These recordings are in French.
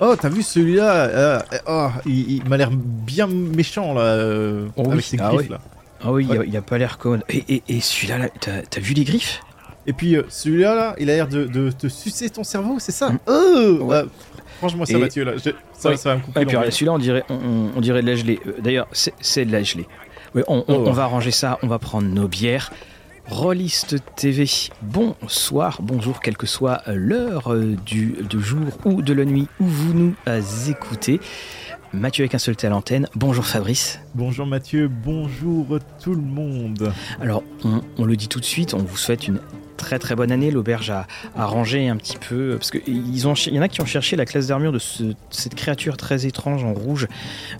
Oh, t'as vu celui-là euh, oh, il, il m'a l'air bien méchant là, euh, Oh oui, avec ses ah griffes oui. là. Ah oui, il a- il a, pas l'air commode. Et, et, et celui-là, là, t'as vu les griffes? Et puis euh, celui-là, là, il a l'air de, de te sucer ton cerveau, c'est ça? Mm. Oh Ouais. ouais. Franchement, ça Et- Mathieu là, je- ça, Ouais. ça va me couper Et puis celui-là, on dirait, on, on- dirait de la gelée. Euh, D'ailleurs, c'est de la gelée. Oui, on, on- Oh. on va ranger ça, on va prendre nos bières. Rolliste TV, bonsoir, bonjour, quelle que soit l'heure euh, du jour ou de la nuit où vous nous euh, écoutez. Mathieu avec un seul à l'antenne. Bonjour Fabrice. Bonjour Mathieu, bonjour tout le monde. Alors, on, on le dit tout de suite, on vous souhaite une très très bonne année. L'auberge a, a rangé un petit peu, parce qu'il y en a qui ont cherché la classe d'armure de ce- cette créature très étrange en rouge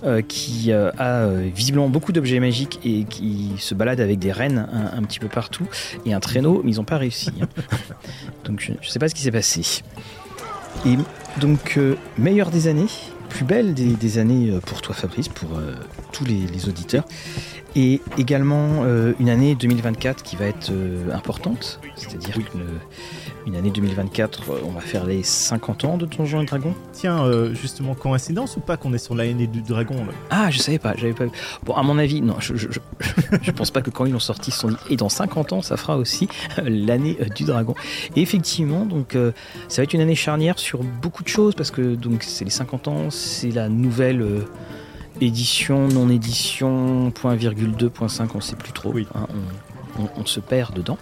euh, qui euh, a euh, visiblement beaucoup d'objets magiques et qui se balade avec des rennes un, un petit peu partout et un traîneau, mais ils n'ont pas réussi. hein. donc je ne sais pas ce qui s'est passé. Et donc, meilleure des années, plus belle des, des années euh, pour toi Fabrice, pour euh, tous les, les auditeurs. Et également euh, une année 2024 qui va être euh, importante, c'est-à-dire une, une année 2024, euh, on va faire les 50 ans de Donjons et Dragons. Tiens, euh, justement, coïncidence ou pas qu'on est sur l'année du dragon là? Ah, je savais pas, j'avais pas vu. Bon, à mon avis, non, je, je, je, je pense pas que quand ils l'ont sorti, ils se sont dit, et dans 50 ans, ça fera aussi euh, l'année euh, du dragon. Et effectivement, donc, euh, ça va être une année charnière sur beaucoup de choses, parce que donc c'est les 50 ans, c'est la nouvelle euh, édition, non-édition, point virgule 2, point 5, on sait plus trop. Oui. hein, on, on- on se perd dedans.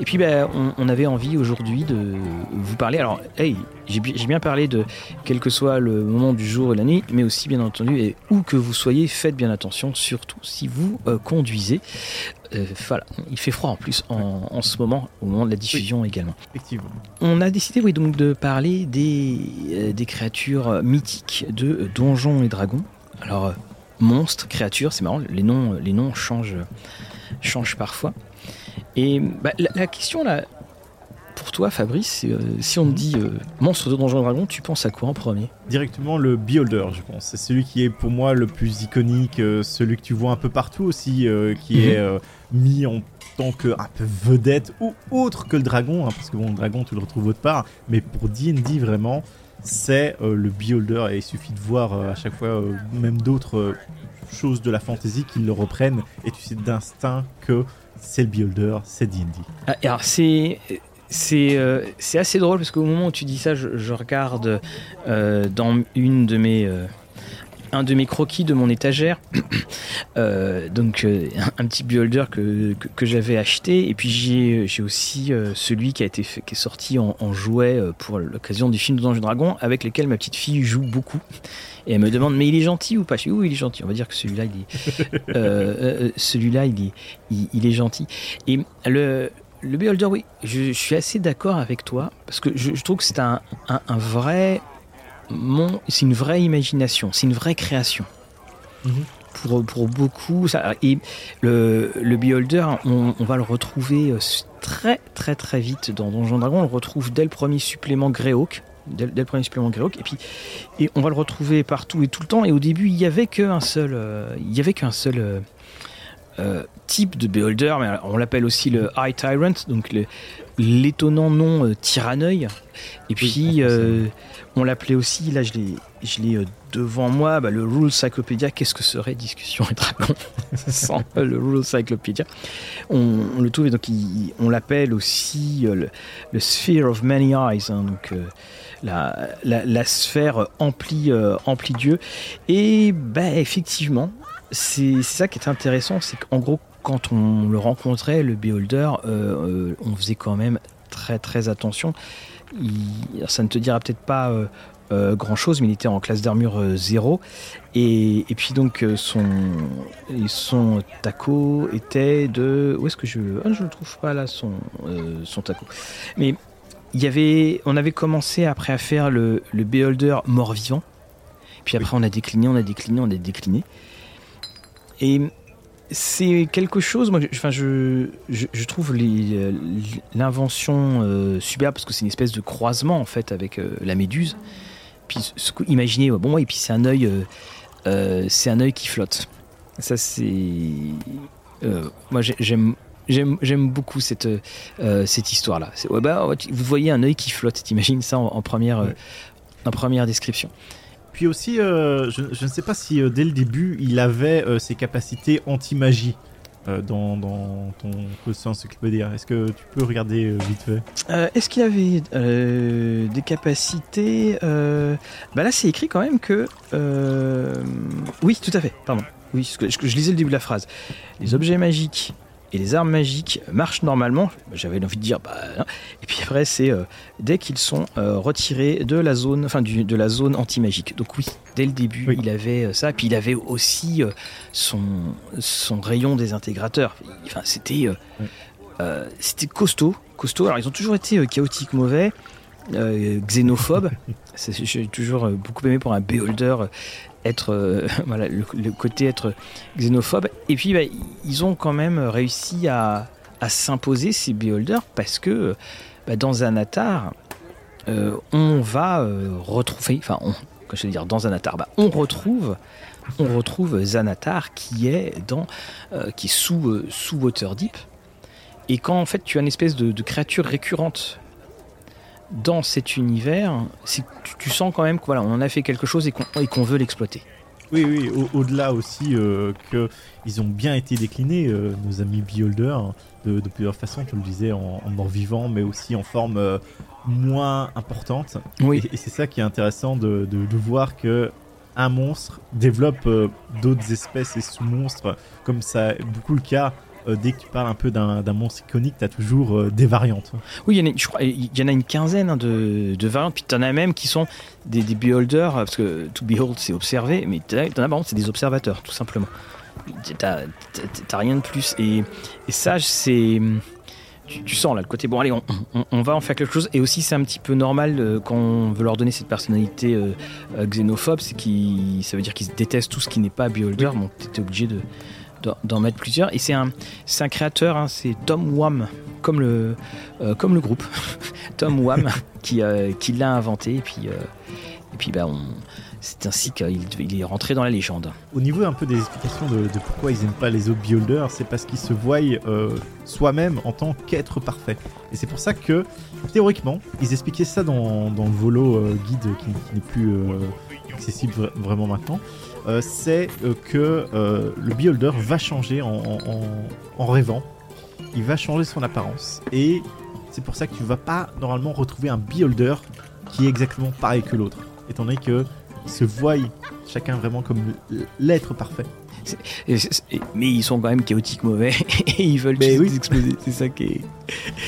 Et puis, ben, on, on avait envie aujourd'hui de vous parler. Alors, hey, j'ai bi- j'ai bien parlé de quel que soit le moment du jour et la nuit, mais aussi bien entendu, et où que vous soyez, faites bien attention, surtout si vous euh, conduisez. Euh, voilà, il fait froid en plus en, en ce moment, au moment de la diffusion également. Effectivement. On a décidé oui, donc de parler des, euh, des créatures mythiques de Donjons et Dragons. Alors, monstres, créatures, c'est marrant, les noms, les noms changent, changent parfois. Et bah, la, la question là, pour toi Fabrice, euh, si on te dit euh, monstre de Donjons et Dragons, tu penses à quoi en premier? Directement le Beholder, je pense. C'est celui qui est pour moi le plus iconique, euh, celui que tu vois un peu partout aussi, euh, qui Mhm. est mis en tant que un peu vedette ou autre que le dragon, hein, parce que bon, le dragon tu le retrouves autre part, mais pour D&D vraiment, c'est le Beholder et il suffit de voir à chaque fois même d'autres choses de la fantasy qui le reprennent et tu sais d'instinct que c'est le Beholder, c'est D&D. Ah, alors c'est euh, c'est assez drôle parce qu'au moment où tu dis ça, je, regarde euh, dans une de mes euh, un de mes croquis de mon étagère, donc un, petit beholder que, que, j'avais acheté et puis j'ai aussi celui qui a été qui est sorti en, jouet pour l'occasion du film de Dragons avec lequel ma petite fille joue beaucoup et elle me demande mais il est gentil ou pas? Je dis oui il est gentil on va dire que celui-là il est euh, euh, celui-là il est il, il est gentil et le le Beholder, oui, je, je suis assez d'accord avec toi parce que je, je trouve que c'est un, un, un vrai c'est une vraie imagination, c'est une vraie création. Mhm. Pour, pour beaucoup, ça, et le, le Beholder, on, on va le retrouver euh, très très très vite dans Donjon Dragon. On le retrouve dès le premier supplément Greyhawk, dès, dès le premier supplément Greyhawk, et puis et on va le retrouver partout et tout le temps. Et au début, il y avait qu'un seul, euh, il y avait qu'un seul euh, euh, type de beholder, mais on l'appelle aussi le High Tyrant, donc l'étonnant nom tyranneuil. Et puis Oui, on l'appelait aussi, là je l'ai, euh, devant moi, bah, le Rule Cyclopedia. Qu'est-ce que serait Discussion et Dragon le Rule Cyclopedia? On, le trouve, et donc on l'appelle aussi euh, le, Sphere of Many Eyes, hein, donc euh, la, la, sphère emplie, euh, Dieu. Et bah, effectivement, c'est c'est ça qui est intéressant, c'est qu'en gros, quand on le rencontrait, le Beholder, on faisait quand même très très attention. Il- ça ne te dira peut-être pas euh, euh, grand chose, mais il était en classe d'armure euh, 0. Et, et puis donc euh, son, son taco était de. Où est-ce que je. Ah, je ne le trouve pas là, son, euh, son taco. Mais il y avait, on avait commencé après à faire le, le Beholder mort-vivant. Puis après, on a décliné, on a décliné, on a décliné. Et c'est quelque chose, moi, je, enfin, je, je, je trouve l'invention euh, superbe parce que c'est une espèce de croisement en fait avec euh, la méduse. Puis ce imaginez, bon, et puis c'est un œil, euh, euh, c'est un œil qui flotte. Ça c'est, moi j'ai- j'aime. J'aime, beaucoup cette, cette histoire-là. Ouais, bah, vous voyez un œil qui flotte, t'imagines ça en, en première, en première description. Puis aussi, je, je, ne sais pas si dès le début il avait ses capacités anti-magie. Euh, dans, dans, ton encyclopédia Est-ce que tu peux regarder euh, vite fait? Euh, Est-ce qu'il avait des capacités Bah là, c'est écrit quand même que. Oui, tout à fait. Pardon. Oui, je lisais le début de la phrase. Les objets magiques et les armes magiques marchent normalement. J'avais envie de dire, bah, hein. et puis après c'est euh, dès qu'ils sont euh, retirés de la zone, enfin du, de la zone anti-magique. Donc oui, dès le début il avait euh, ça, puis il avait aussi son son rayon désintégrateurs. Enfin c'était c'était costaud, costaud. Alors ils ont toujours été chaotiques mauvais. Xénophobes. J'ai toujours beaucoup aimé pour un beholder être euh, voilà le, côté être xénophobe et puis bah, ils ont quand même réussi à, s'imposer ces beholders parce que bah, dans un euh, on va euh, retrouver enfin on, je veux dire dans un bah, on retrouve on retrouve Zanatar qui est dans qui est sous sous Waterdeep et quand en fait tu as une espèce de créature récurrente dans cet univers, c'est tu, sens quand même qu'on voilà, on en a fait quelque chose et qu'on veut l'exploiter. Oui, oui, au-delà aussi euh, qu'ils ont bien été déclinés, euh, nos amis Beholder, de, plusieurs façons, tu le disais, en, mort-vivant, mais aussi en forme euh, moins importante. Oui. Et, c'est ça qui est intéressant de, de voir que un monstre développe d'autres espèces et sous-monstres, comme ça beaucoup le cas euh, dès que tu parles un peu d'un monstre iconique, tu as toujours euh, des variantes. Oui, il y, en a une quinzaine hein, de, de, variantes, puis tu en as même qui sont des, des beholders, parce que to behold c'est observer, mais tu en as par contre c'est des observateurs, tout simplement. T'as rien de plus. Et, et ça, c'est. Tu, sens là le côté bon allez on, on, va en faire quelque chose et aussi c'est un petit peu normal euh, quand on veut leur donner cette personnalité xénophobe c'est qui ça veut dire qu'ils détestent tout ce qui n'est pas beholder bon t'es obligé de d'en mettre plusieurs. Et c'est un, un créateur, hein, c'est Tom Wham, comme le, euh, comme le groupe, Tom Wham, qui, euh, qui l'a inventé. Et puis, euh, et puis bah, c'est ainsi qu'il il est rentré dans la légende. Au niveau un peu des explications de, pourquoi ils n'aiment pas les autres builders, c'est parce qu'ils se voient soi-même en tant qu'être parfait. Et c'est pour ça que, théoriquement, ils expliquaient ça dans, dans le volo guide qui, n'est plus accessible vraiment maintenant. Euh, c'est euh, que euh, le beholder va changer en, rêvant. Il va changer son apparence. Et c'est pour ça que tu vas pas normalement retrouver un beholder qui est exactement pareil que l'autre. Étant donné qu'ils se voient chacun vraiment comme l'être parfait mais ils sont quand même chaotiques mauvais et ils veulent tous exploser. C'est ça qui est.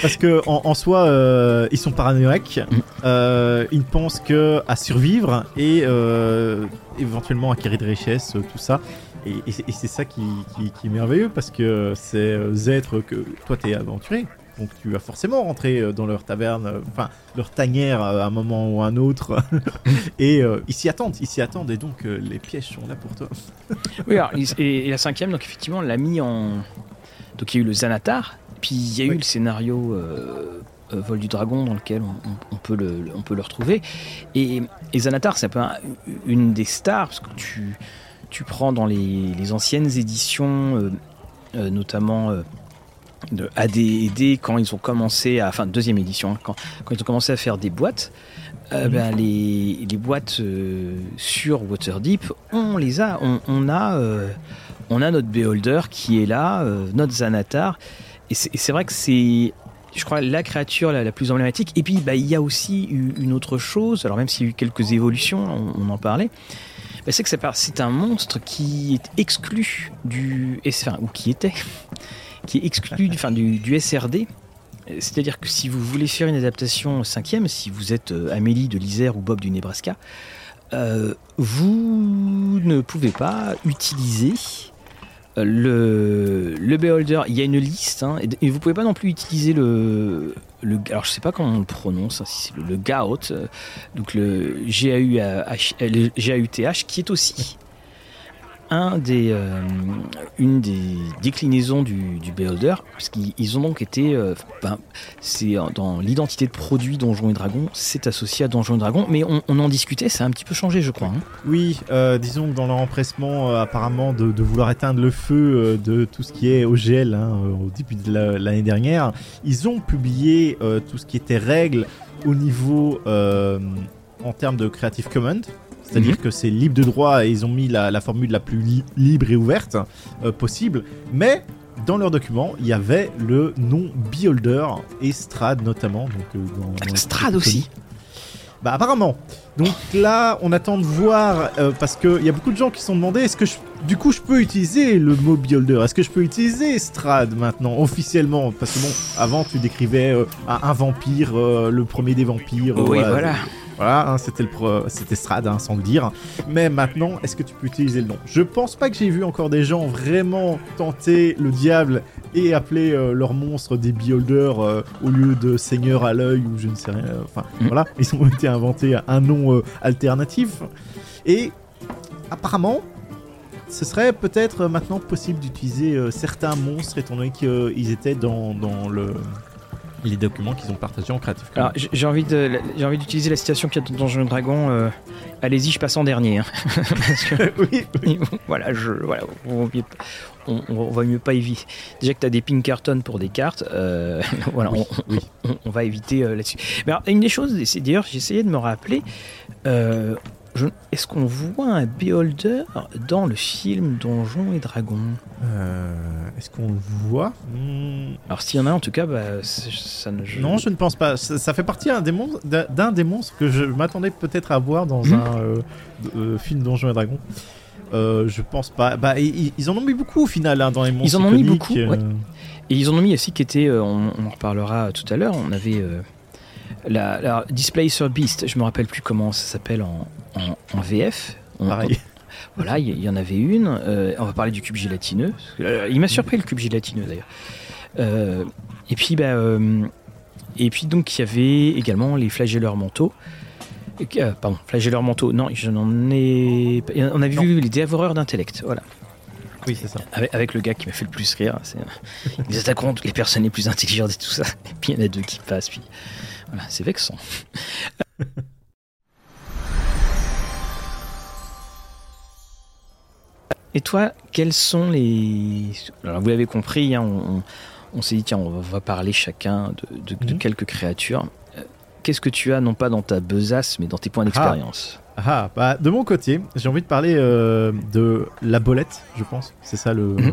Parce que en, soi, euh, ils sont paranoïaques. Mm. Euh, ils ne pensent que à survivre et euh, éventuellement acquérir des richesses, tout ça. Et, c'est ça qui, qui, est merveilleux parce que c'est êtres que toi t'es aventuré. Donc tu vas forcément rentrer euh, dans leur taverne, euh, enfin leur tanière euh, à un moment ou à un autre. et ils s'y attendent, ils s'y attendent et donc les pièges sont là pour toi. oui, alors, et, la cinquième, donc effectivement, l'a mis en. Donc il y a eu le Zanatar, puis il y a eu le scénario Vol du Dragon dans lequel on, peut, le, on peut le retrouver. Et, et Zanatar, c'est un peu une des stars, parce que tu, tu prends dans les, les anciennes éditions, notamment de AD&D quand ils ont commencé à, enfin deuxième édition, hein, quand, quand, ils ont commencé à faire des boîtes, euh, ben, les, les, boîtes euh, sur Waterdeep, on les a, on, on a, euh, on a notre Beholder qui est là, notre Zanatar, et c'est vrai que c'est, je crois, la créature la, plus emblématique. Et puis, bah, il y a aussi une autre chose, alors même s'il y a eu quelques évolutions, on, en parlait, bah, c'est que c'est un monstre qui est exclu du, enfin, ou qui était qui est exclu du, enfin, du, SRD. C'est-à-dire que si vous voulez faire une adaptation cinquième, si vous êtes euh, Amélie de l'Isère ou Bob du Nebraska, euh, vous ne pouvez pas utiliser euh, le, le beholder. Il y a une liste, hein, et, vous pouvez pas non plus utiliser le, le alors je sais pas comment on le prononce, hein, si c'est le, donc le GAUTH, qui est aussi des, euh, une des déclinaisons du, du Beholder, parce qu'ils ont donc été, euh, ben, c'est dans l'identité de produit Donjons et Dragons, c'est associé à Donjons et Dragons, mais on, en discutait, ça a un petit peu changé, je crois. Hein. Oui, euh, disons que dans leur empressement, apparemment, de, vouloir éteindre le feu de tout ce qui est OGL hein, au début de l'année dernière, ils ont publié tout ce qui était règles au niveau en termes de Creative Commons. C'est-à-dire que c'est libre de droit et ils ont mis la, la formule la plus li- libre et ouverte euh, possible. Mais dans leur document, il y avait le nom Beholder et Strad notamment. Donc, euh, dans- dans- Strad aussi. Bah apparemment. Donc là, on attend de voir euh, parce qu'il y a beaucoup de gens qui se sont demandé est-ce que je, du coup je peux utiliser le mot Beholder? Est-ce que je peux utiliser Strad maintenant officiellement? Parce que bon, avant tu décrivais euh, un, vampire, le premier des vampires. Oui, voilà. Voilà, hein, c'était le pro- c'était Strad, hein, sans le dire. Mais maintenant, est-ce que tu peux utiliser le nom? Je pense pas que j'ai vu encore des gens vraiment tenter le diable et appeler euh, leur monstre des beholders euh, au lieu de seigneur à l'œil ou je ne sais rien. euh, Enfin, Mm. voilà, ils ont été inventés un nom euh, alternatif. Et apparemment, ce serait peut-être maintenant possible d'utiliser certains monstres étant donné qu'ils étaient dans, dans le les documents qu'ils ont partagés en Creative Commons. Alors, j'ai envie de, j'ai envie d'utiliser la citation qu'il y a dans Donjons et Dragons. euh, Allez-y, je passe en dernier. hein. Parce que, oui, voilà, je, voilà, on, va mieux- on, on va mieux pas éviter. Déjà que tu as des Pinkerton pour des cartes, euh, voilà, on, oui. on- on va éviter euh, là-dessus. Mais alors, une des choses, c'est d'ailleurs, j'ai essayé de me rappeler. Je- Est-ce qu'on voit un beholder dans le film Donjons et Dragons? Euh, Est-ce qu'on le voit? Hmm, Alors s'il y en a, en tout cas, bah, ça ne. je- Non, je ne pense pas. Ça, ça fait partie d'un des, monstres- d'un- des monstres que je m'attendais peut-être à voir dans Mhm. un euh, euh, film Donjons et Dragons. Je pense pas. Bah, ils, ils en ont mis beaucoup au final hein, dans les monstres. Ils en ont mis beaucoup, ouais. Et ils en ont mis aussi qui était, on, on en reparlera tout à l'heure, on avait la, la Displacer Beast, je me rappelle plus comment ça s'appelle en, en, en VF. On- Pareil. Voilà, il y, en avait une. euh, on va parler du cube gélatineux. euh, il m'a surpris le cube gélatineux d'ailleurs. Euh, et puis, bah, et puis donc il y avait également les flagelleurs mentaux. Pardon, flagelleurs mentaux. Non, je n'en ai. pas- On a vu Non. les dévoreurs d'intellect. Voilà. Oui, c'est ça. Avec, avec le gars qui m'a fait le plus rire. Ils attaqueront toutes les personnes les plus intelligentes et tout ça. Et puis il y en a deux qui passent. Puis voilà, c'est vexant. Et toi, quels sont les. Alors, vous l'avez compris, hein, on, s'est dit, tiens, on va parler chacun de, de- de Mhm. quelques créatures. Euh, Qu'est-ce que tu as, non pas dans ta besace, mais dans tes points d'expérience? Ah, bah, de mon côté, j'ai envie de parler euh, de la bolette, je pense. C'est ça le. Mhm.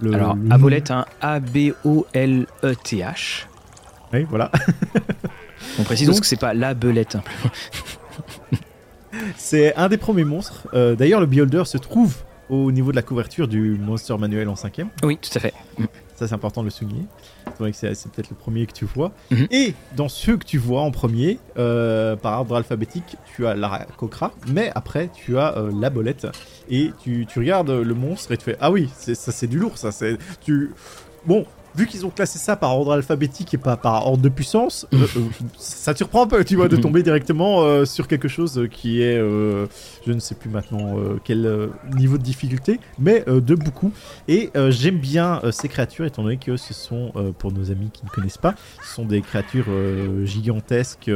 le- Alors, le- Aboleth, hein, A-B-O-L-E-T-H. Oui, voilà. On précise Donc- parce que c'est pas la belette. hein. C'est un des premiers monstres. Euh, D'ailleurs, le Beholder se trouve au niveau de la couverture du Monster Manuel en cinquième. Oui, tout à fait. Ça, c'est important de le souligner. C'est vrai que c'est peut-être le premier que tu vois. Mhm. Et dans ceux que tu vois en premier, euh, par ordre alphabétique, tu as la cocra, mais après, tu as euh, la bolette. Et tu, tu regardes le monstre et tu fais Ah oui, ça c'est du lourd, ça. c'est tu Bon. Vu qu'ils ont classé ça par ordre alphabétique et pas par ordre de puissance, euh, euh, ça te surprend un peu, tu vois, de Mhm. tomber directement euh, sur quelque chose qui est, euh, je ne sais plus maintenant quel niveau de difficulté, mais de beaucoup. Et j'aime bien ces créatures, étant donné que ce sont, pour nos amis qui ne connaissent pas, ce sont des créatures gigantesques,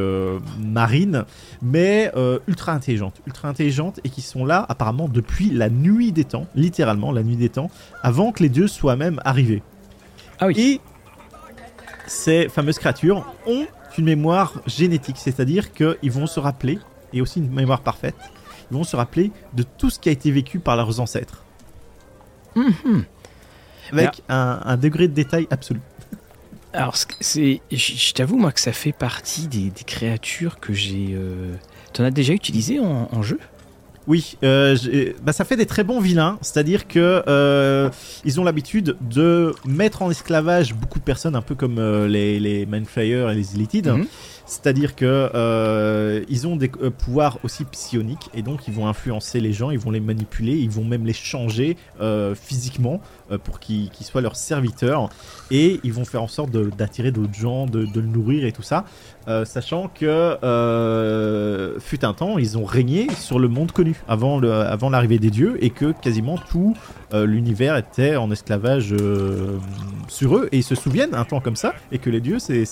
marines, mais ultra intelligentes. Ultra intelligentes et qui sont là apparemment depuis la nuit des temps, littéralement la nuit des temps, avant que les dieux soient même arrivés. Ah oui. Et ces fameuses créatures ont une mémoire génétique, c'est-à-dire qu'ils vont se rappeler, et aussi une mémoire parfaite, ils vont se rappeler de tout ce qui a été vécu par leurs ancêtres Mhm. avec un, un degré de détail absolu. Alors, c'est, je je t'avoue, moi, que ça fait partie des, des créatures que j'ai. Euh... T'en as déjà utilisé en, en jeu? Oui, euh, bah, ça fait des très bons vilains, c'est-à-dire que euh, ils ont l'habitude de mettre en esclavage beaucoup de personnes, un peu comme euh, les, les Mindflayers et les Illitides. Mhm. C'est-à-dire que euh, ils ont des euh, pouvoirs aussi psioniques et donc ils vont influencer les gens, ils vont les manipuler, ils vont même les changer euh, physiquement pour qu'ils soient leurs serviteurs et ils vont faire en sorte d'attirer d'autres gens, de, le nourrir et tout ça, sachant que fut un temps ils ont régné sur le monde connu avant l'arrivée des dieux et que quasiment tout l'univers était en esclavage sur eux et ils se souviennent un temps comme ça et que les dieux c'est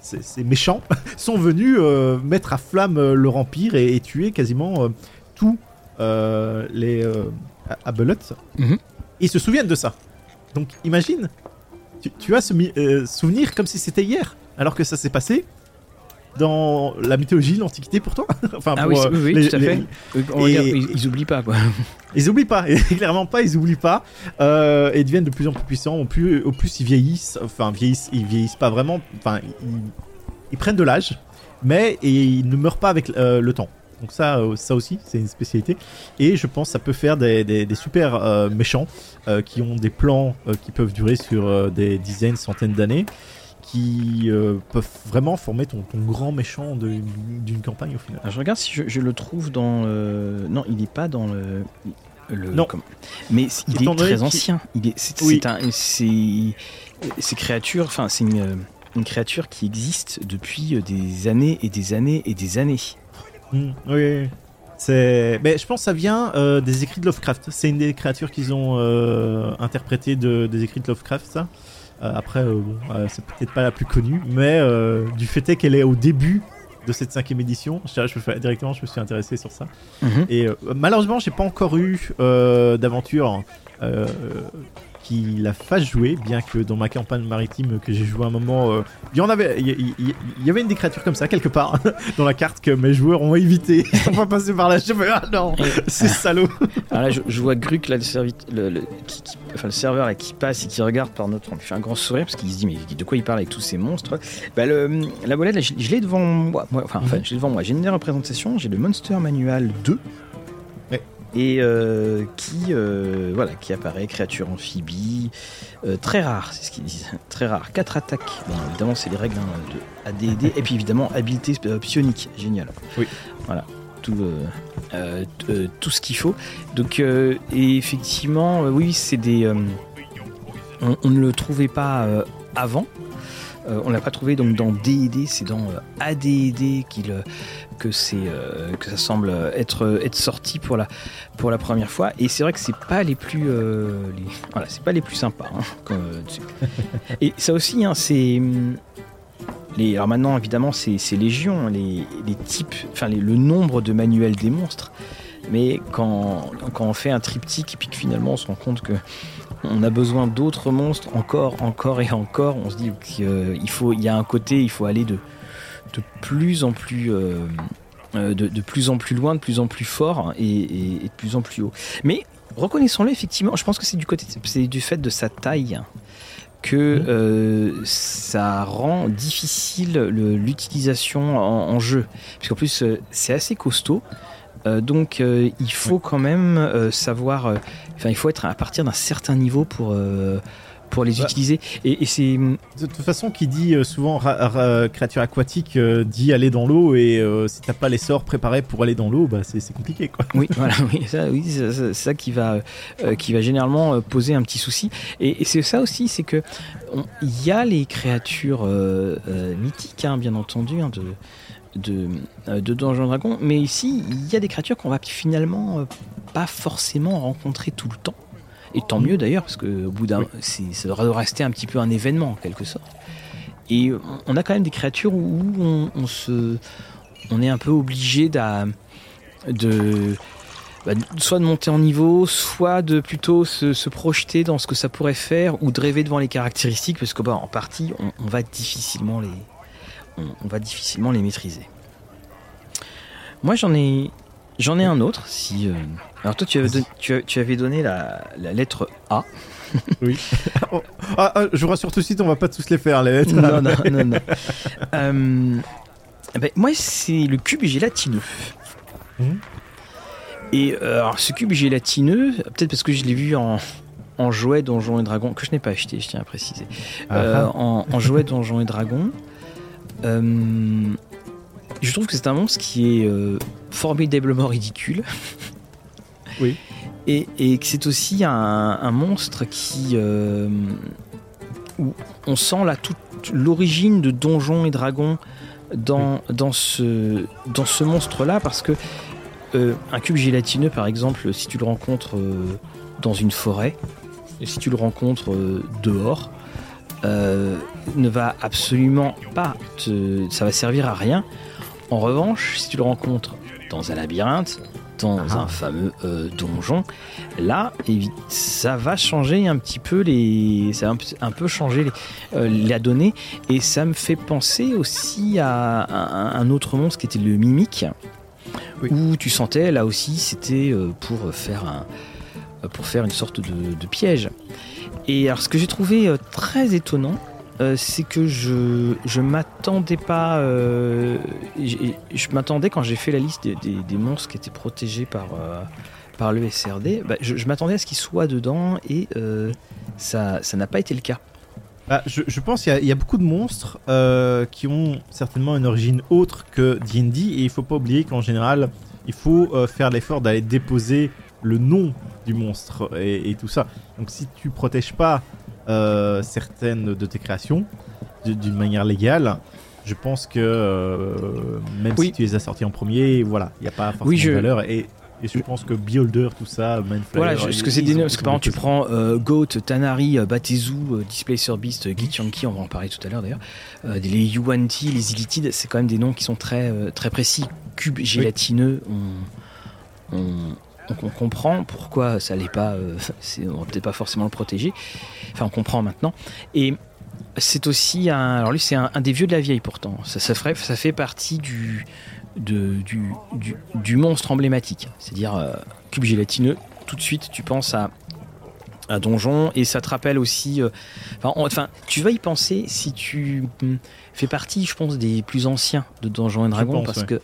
ces, ces méchants sont venus euh, mettre à flamme euh, leur empire et, et tuer quasiment euh, tous euh, les Abelots. Mhm. Ils se souviennent de ça. Donc imagine, tu, tu as ce souvenir comme si c'était hier, alors que ça s'est passé dans la mythologie, l'Antiquité pour toi enfin, Ah oui, oui, tout à fait. ils, oublient pas quoi. Ils oublient pas, clairement pas, ils oublient pas. et ils deviennent de plus en plus puissants. Au plus, au plus ils vieillissent, enfin vieillissent, ils vieillissent pas vraiment. Enfin, ils, prennent de l'âge, mais ils ne meurent pas avec le temps. Donc ça, euh, ça aussi, c'est une spécialité. Et je pense que ça peut faire des, super euh, méchants euh, qui ont des plans qui peuvent durer sur des dizaines, centaines d'années, qui peuvent vraiment former ton, grand méchant d'une campagne au final. je regarde si je, le trouve dans... Non, il n'est pas dans le... non. Mais il est très ancien. Il est, c'est, oui. ces créatures, enfin c'est une, une créature qui existe depuis des années et des années et des années. Hmm, oui. C'est, mais je pense que ça vient euh, des écrits de Lovecraft. C'est une des créatures qu'ils ont euh, interprétées de, des écrits de Lovecraft, ça. Euh, après, bon, c'est peut-être pas la plus connue, mais du fait est qu'elle est au début de cette cinquième édition. Je, je, directement, je me suis intéressé sur ça. Mhm. Et malheureusement, j'ai pas encore eu d'aventure qui la fasse jouer, bien que dans ma campagne maritime que j'ai joué un moment, euh, il y en avait, il y, avait une des créatures comme ça quelque part dans la carte que mes joueurs ont évité. On va passer par là. Je me ah non, c'est salaud. Alors là, je, vois Gruc là, le, le, enfin, le serveur là, qui passe et qui regarde par notre, on lui fait un grand sourire parce qu'il se dit mais de quoi il parle avec tous ces monstres? Bah, le, la bolette, je, l'ai devant moi. Enfin, enfin, je l'ai devant moi. J'ai une des représentations. J'ai le Monster Manual 2 et euh, qui euh, voilà qui apparaît créature amphibie euh, très rare c'est ce qu'ils disent très rare. Quatre attaques évidemment c'est les règles hein, de ADD et puis évidemment habileté psionique génial. Oui. Voilà tout tout ce qu'il faut. Donc et effectivement oui c'est des on, on, ne le trouvait pas avant. On l'a pas trouvé donc dans D&D, c'est dans ADD qu'il que c'est euh, que ça semble être être sorti pour la pour la première fois. Et c'est vrai que c'est pas les plus euh, voilà c'est pas les plus sympas hein, et ça aussi hein, c'est les, alors maintenant évidemment c'est légion les, les, types enfin le nombre de manuels des monstres. Mais quand, quand on fait un triptyque et puis que finalement on se rend compte que on a besoin d'autres monstres encore encore et encore on se dit qu'il faut il y a un côté il faut aller de de plus en plus euh, euh, de, plus en plus loin, de plus en plus fort et, de plus en plus haut. Mais reconnaissons-le effectivement, je pense que c'est du côté, c'est du fait de sa taille que mmh. euh, ça rend difficile l'utilisation en, jeu, puisqu'en plus c'est assez costaud. donc il faut quand même savoir, enfin il faut être à partir d'un certain niveau pour pour les bah. utiliser. Et, c'est de toute façon qui dit euh, souvent créature aquatique euh, dit aller dans l'eau et euh, si t'as pas les sorts préparés pour aller dans l'eau, bah c'est compliqué quoi. Oui, voilà, oui, ça, oui, c'est ça qui va qui va généralement poser un petit souci. Et, c'est ça aussi, c'est que il y a les créatures mythiques, hein, bien entendu, hein, de de, de Donjons Dragons, mais ici il y a des créatures qu'on va finalement pas forcément rencontrer tout le temps. Et tant mieux d'ailleurs, parce qu'au bout d'un. Ça devrait rester un petit peu un événement en quelque sorte. Et on a quand même des créatures où on, se. On est un peu obligé de. Bah, soit de monter en niveau, soit de plutôt se, projeter dans ce que ça pourrait faire, ou de rêver devant les caractéristiques, parce que bah, en partie, on, va difficilement les, on va difficilement les maîtriser. Moi, j'en ai, J'en ai un autre. Si, euh, Alors toi, tu avais, donné la, lettre A. oui. Oh, ah, ah, je vous rassure tout de suite, on va pas tous les faire, les lettres. Non, non, non. non. Euh, ben, moi, c'est le cube gélatineux. Mmh. Et euh, alors, ce cube gélatineux, peut-être parce que je l'ai vu en, en jouet Donjons et Dragons, que je n'ai pas acheté, je tiens à préciser. Ah, en, en jouet Donjons et Dragons je trouve que c'est un monstre qui est euh, formidablement ridicule. Oui. Et, que c'est aussi un, monstre qui. Euh, où on sent là toute l'origine de Donjons et Dragons dans, dans ce, dans ce monstre-là, parce que euh, un cube gélatineux, par exemple, si tu le rencontres dans une forêt, et si tu le rencontres dehors, ne va absolument pas te, ça va servir à rien en revanche, si tu le rencontres dans un labyrinthe, dans Ah. un fameux euh, donjon. Là, ça va changer un petit peu les, ça va un, peu- changer les, euh, la donnée, et ça me fait penser aussi à un, un autre monstre qui était le mimique, Oui. où tu sentais là aussi c'était euh, pour faire un, pour faire une sorte de, de piège. Et alors, ce que j'ai trouvé très étonnant, euh, c'est que je je m'attendais pas. euh, je m'attendais quand j'ai fait la liste des, des- monstres qui étaient protégés par euh, par le SRD. bah, je m'attendais à ce qu'ils soient dedans et ça ça n'a pas été le cas. Bah, je, je pense qu'il y a- beaucoup de monstres qui ont certainement une origine autre que D&D et il faut pas oublier qu'en général, il faut faire l'effort d'aller déposer le nom du monstre et, et tout ça. Donc si tu protèges pas euh, certaines de tes créations d'une manière légale, je pense que euh, même Oui. si tu les as sortis en premier, voilà, il n'y a pas forcément Oui, je- de valeur et, et je pense que Beholder, tout ça, Mindflayer, Voilà, je- ce que c'est des parce que par exemple tu prends euh, Goat, Tanari, Batezu, euh, Displacer Beast, euh, Githyanki, on va en parler tout à l'heure d'ailleurs. Les Yuan-Ti, les Illitides, c'est quand même des noms qui sont très très précis. Cube gélatineux, on, on, on- on comprend pourquoi ça l'est pas. euh, c'est- on va peut-être pas forcément le protéger. Enfin, on comprend maintenant. Et c'est aussi un. Alors lui, c'est un, un des vieux de la vieille pourtant. Ça, ça, ferait, ça fait partie du, de, du, du, du monstre emblématique. C'est-à-dire euh, cube gélatineux. Tout de suite, tu penses à un donjon et ça te rappelle aussi. euh, enfin, on- enfin, tu vas y penser si tu hum, fais partie, je pense, des plus anciens de Donjons et Dragons parce ouais. que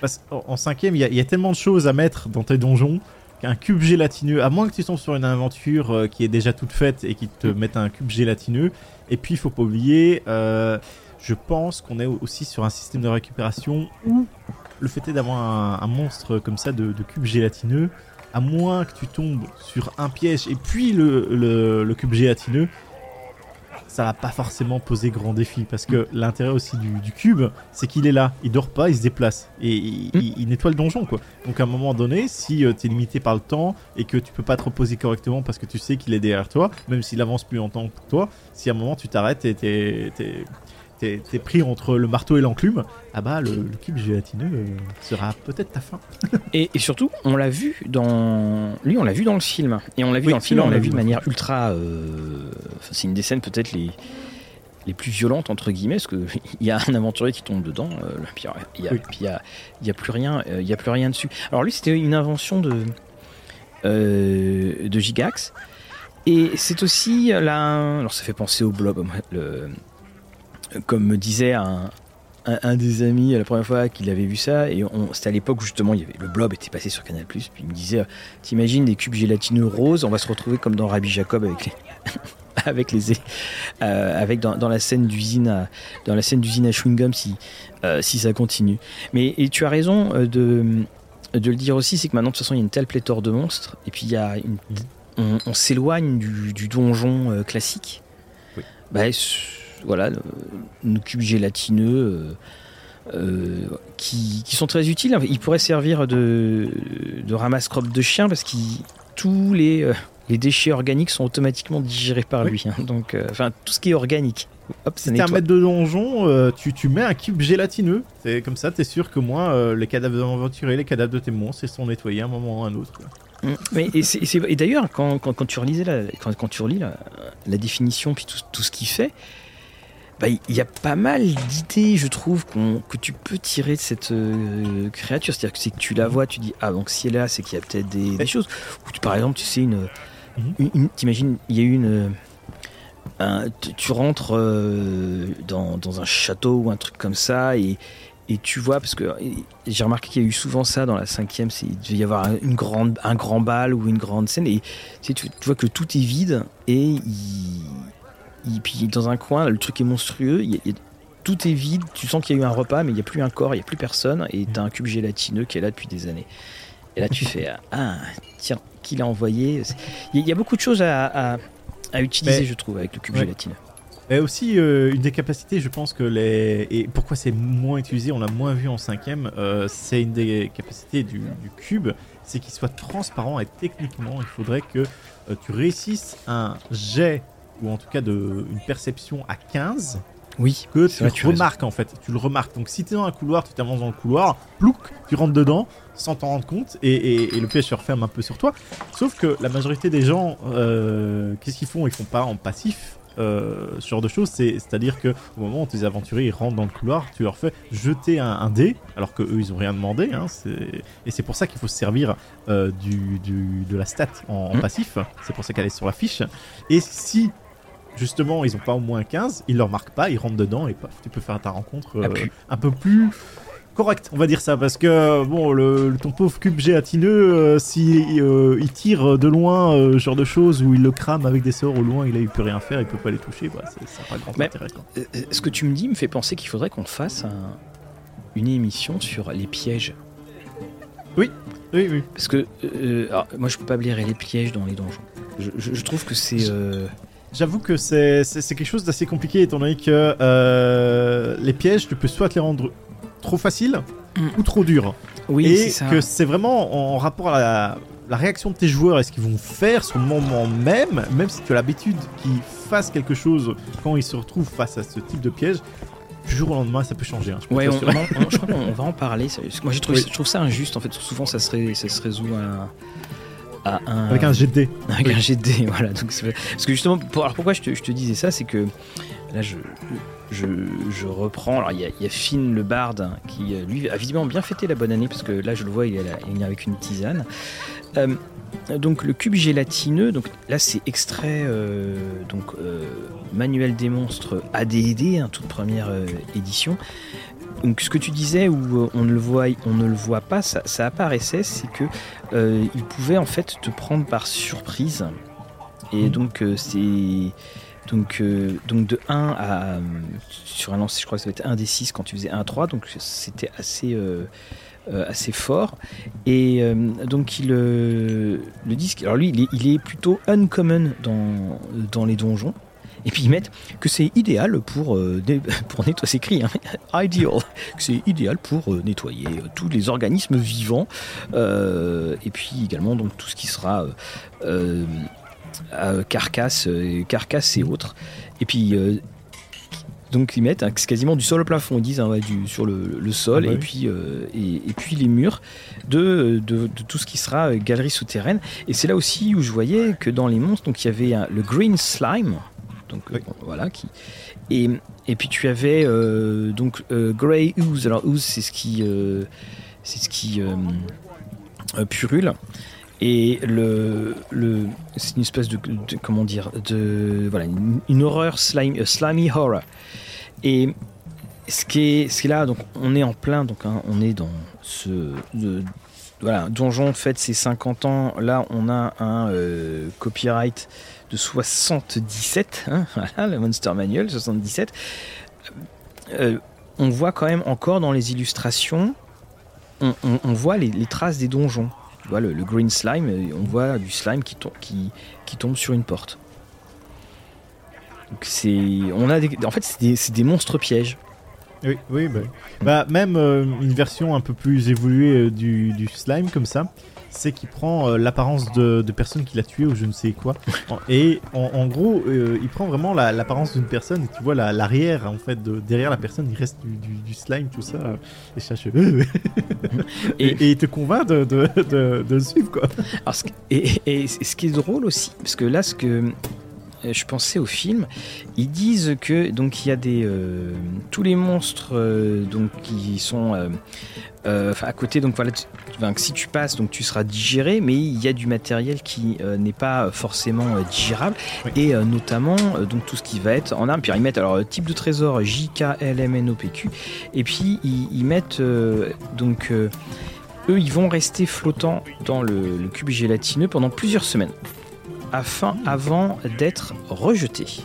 Parce qu'en en cinquième, il y, a- il y a tellement de choses à mettre dans tes donjons qu'un cube gélatineux, à moins que tu tombes sur une aventure euh, qui est déjà toute faite et qui te mette un cube gélatineux. Et puis, il faut pas oublier, euh, je pense qu'on est aussi sur un système de récupération. Où le fait est d'avoir un, un monstre comme ça de, de cube gélatineux, à moins que tu tombes sur un piège et puis le, le- le cube gélatineux, ça va pas forcément poser grand défi parce que l'intérêt aussi du, du cube, c'est qu'il est là, il dort pas, il se déplace et il, il- il nettoie le donjon quoi. Donc à un moment donné, si tu es limité par le temps et que tu peux pas te reposer correctement parce que tu sais qu'il est derrière toi, même s'il avance plus longtemps que toi, si à un moment tu t'arrêtes et t'es t'es- pris entre le marteau et l'enclume, ah bah le, le cube gélatineux euh, sera peut-être ta fin. Et, et surtout, on l'a vu dans. Lui, on l'a vu dans le film. Et on l'a vu Oui, dans le film, on l'a l'a vu de manière ultra. euh, enfin, c'est une des scènes peut-être les, les plus violentes, entre guillemets, parce qu'il y a un aventurier qui tombe dedans, euh, puis il n'y a, Oui. a, y a plus rien, euh, il y a plus rien dessus. Alors lui, c'était une invention de, euh, de Gigax. Et c'est aussi là. Alors ça fait penser au blob. Le, comme me disait un, un, un des amis la première fois qu'il avait vu ça, et c'était à l'époque où justement il y avait, le blob était passé sur Canal, puis il me disait T'imagines des cubes gélatineux roses, on va se retrouver comme dans Rabbi Jacob avec les. avec les euh, avec dans, dans la scène d'usine à, dans la scène d'usine à chewing gum si euh, si ça continue mais et tu as raison euh, de de le dire aussi c'est que maintenant de toute façon il y a une telle pléthore de monstres et puis il y a une, on, on s'éloigne du, du donjon classique Oui. bah, voilà le- nos cubes gélatineux euh, euh, qui, qui sont très utiles ils pourraient servir de, de ramasse-crotte de chien parce que tous les euh, les déchets organiques sont automatiquement digérés par Oui. lui hein. donc euh, enfin tout ce qui est organique hop Si t'es un maître de donjon, euh, tu, tu mets un cube gélatineux. C'est comme ça, t'es sûr que moi, euh, les cadavres d'aventuriers, les cadavres de tes monstres, ils sont nettoyés à un moment ou à un autre. quoi. Mm. Mais, et, d'ailleurs, quand, quand, quand tu relisais la, quand, quand tu relis la, la définition puis tout, tout ce qu'il fait, bah, il y a pas mal d'idées, je trouve, que tu peux tirer de cette euh, créature. C'est-à-dire que c'est que tu la vois, tu dis ah donc si elle est là, c'est qu'il y a peut-être des, des choses. Ou tu- par exemple, tu sais une, Mhm. une- une- t'imagines, il y a une euh, un- tu- rentres euh, dans, dans un château ou un truc comme ça et et tu vois, parce que j'ai remarqué qu'il y a eu souvent ça dans la cinquième, c'est il devait y avoir une grande, un grand bal ou une grande scène, et tu, sais, tu, tu vois que tout est vide, et il, il- puis dans un coin, le truc est monstrueux, il il tout est vide, tu sens qu'il y a eu un repas, mais il n'y a plus un corps, il n'y a plus personne, et tu as un cube gélatineux qui est là depuis des années. Et là, tu fais Ah, tiens, qui l'a envoyé? Il y, a- il y a beaucoup de choses à, à- à utiliser, Mais- je trouve, avec le cube Ouais. gélatineux. Et aussi, euh, une des capacités, je pense que les. Et pourquoi c'est moins utilisé, on l'a moins vu en cinquième, euh, c'est une des capacités du, du cube, c'est qu'il soit transparent et techniquement, il faudrait que euh, tu réussisses un jet, ou en tout cas de, une perception à 15, Oui. que tu vrai, tu remarques en fait. Tu le remarques. Donc si tu es dans un couloir, tu t'avances dans le couloir, plouc, tu rentres dedans sans t'en rendre compte et, et- et le piège se referme un peu sur toi. Sauf que la majorité des gens, euh, qu'est-ce qu'ils font? Ils font pas en passif. Euh, ce genre de choses, c'est- c'est-à-dire que au moment où tes aventuriers ils rentrent dans le couloir, tu leur fais jeter un, un dé, alors que eux ils ont rien demandé, hein, et c'est pour ça qu'il faut se servir euh, du, du- de la stat en, en Mhm. passif, c'est pour ça qu'elle est sur la fiche. Et si justement ils ont pas au moins 15, ils leur marquent pas, ils rentrent dedans et paf, tu peux faire ta rencontre euh, Ah, un peu plus correcte, on va dire ça, parce que bon, le, ton pauvre cube gélatineux, euh, si euh, il tire de loin, euh, genre de choses où il le crame avec des sorts au loin, il a eu plus rien faire, il peut pas les toucher, bah, c'est- ça n'a pas grand Mais- intérêt. Ce que tu me dis me fait penser qu'il faudrait qu'on fasse un- une émission sur les pièges. Oui, oui. Parce que alors, moi je peux pas blairer les pièges dans les donjons. Je, je- je trouve que c'est. J'avoue que c'est quelque chose d'assez compliqué étant donné que euh, les pièges, tu peux soit te les rendre trop faciles Mm. ou trop durs. Oui, et c'est ça. que c'est vraiment en rapport à la, la réaction de tes joueurs et ce qu'ils vont faire sur le moment même, même si tu as l'habitude qu'ils fassent quelque chose quand ils se retrouvent face à ce type de piège, du jour au lendemain ça peut changer. hein, je Ouais, on, t'assurer. on- on- je crois qu'on va en parler. Moi, j'ai trouvé- Oui. je trouve ça injuste. En fait, souvent, ça se, ça se résout à, à un, Avec un dés. avec oui. un dés, Voilà. Donc, parce que justement, pour- alors pourquoi je te, je te disais ça, c'est que là, je, je, je reprends. Alors, il y a, il y a Finn le barde hein, qui, euh, lui, a visiblement bien fêté la bonne année parce que là, je le vois, il est, là- il est avec une tisane. Euh, donc le cube gélatineux, donc là c'est extrait euh, donc euh, manuel des monstres AD&D, hein, toute première euh, édition. Donc ce que tu disais où euh, on ne le voit, on ne le voit pas, ça, ça apparaissait, c'est que euh, il pouvait en fait te prendre par surprise. Et Mhm. donc euh, c'est donc, euh, donc de 1 à sur un lancer, je crois que ça va être 1 des 6 quand tu faisais 1 à 3, donc c'était assez assez fort. Et euh, donc il, euh, le disque, alors lui il est, il est plutôt uncommon dans, dans les donjons. Et puis ils mettent que c'est idéal pour, euh, pour nettoyer, c'est écrit, hein, ideal, que c'est idéal pour euh, nettoyer euh, tous les organismes vivants. Et puis également donc tout ce qui sera carcasse, carcasse et autres. Et puis donc ils mettent hein, quasiment du sol au plafond, ils disent hein, ouais, du, sur le, le sol Ah et oui. puis euh, et, et puis les murs de, de, de tout ce qui sera galerie souterraine. Et c'est là aussi où je voyais que dans les monstres, donc il y avait le green slime, donc Oui. bon, voilà qui et, et puis tu avais euh, donc euh, grey ooze. Alors ooze c'est ce qui euh, c'est ce qui purule. Et le, le c'est une espèce de, de- comment dire de voilà une, une horreur slime, euh, slimy horror. Et ce qui est ce qui est là donc on est en plein donc hein, on est dans ce de- voilà donjon fête ses 50 ans. Là on a un euh, copyright de 77 hein, voilà le Monster Manual 77 Euh, on voit quand même encore dans les illustrations on, voit les, traces des donjons. Tu vois le, green slime euh, on voit du slime qui, tom- qui, qui tombe sur une porte. Donc on a en fait c'est des monstres pièges Oui, oui, bah, bah, même euh, une version un peu plus évoluée euh, du, du slime comme ça, c'est qu'il prend euh, l'apparence de, de personne qui l'a tué ou je ne sais quoi. Et en, en gros, il prend vraiment la- l'apparence d'une personne et tu vois la- l'arrière en fait de, derrière la personne, il reste du, du- du slime, tout ça. et, ça, je- et, il te convainc de, de, de- de le suivre quoi. Alors, ce, et, et ce qui est drôle aussi, parce que là, ce que je pensais au film, ils disent que donc il y a des euh, tous les monstres euh, donc qui sont euh, euh, à côté donc voilà tu- si tu passes donc tu seras digéré mais il y a du matériel qui euh, n'est pas forcément euh, digérable. Oui. et euh, notamment euh, donc tout ce qui va être en arme puis ils mettent alors euh, type de trésor J K L M N O P Q. Et puis ils, ils mettent euh, donc euh, eux, ils vont rester flottants dans le, le cube gélatineux pendant plusieurs semaines, afin, avant d'être rejetés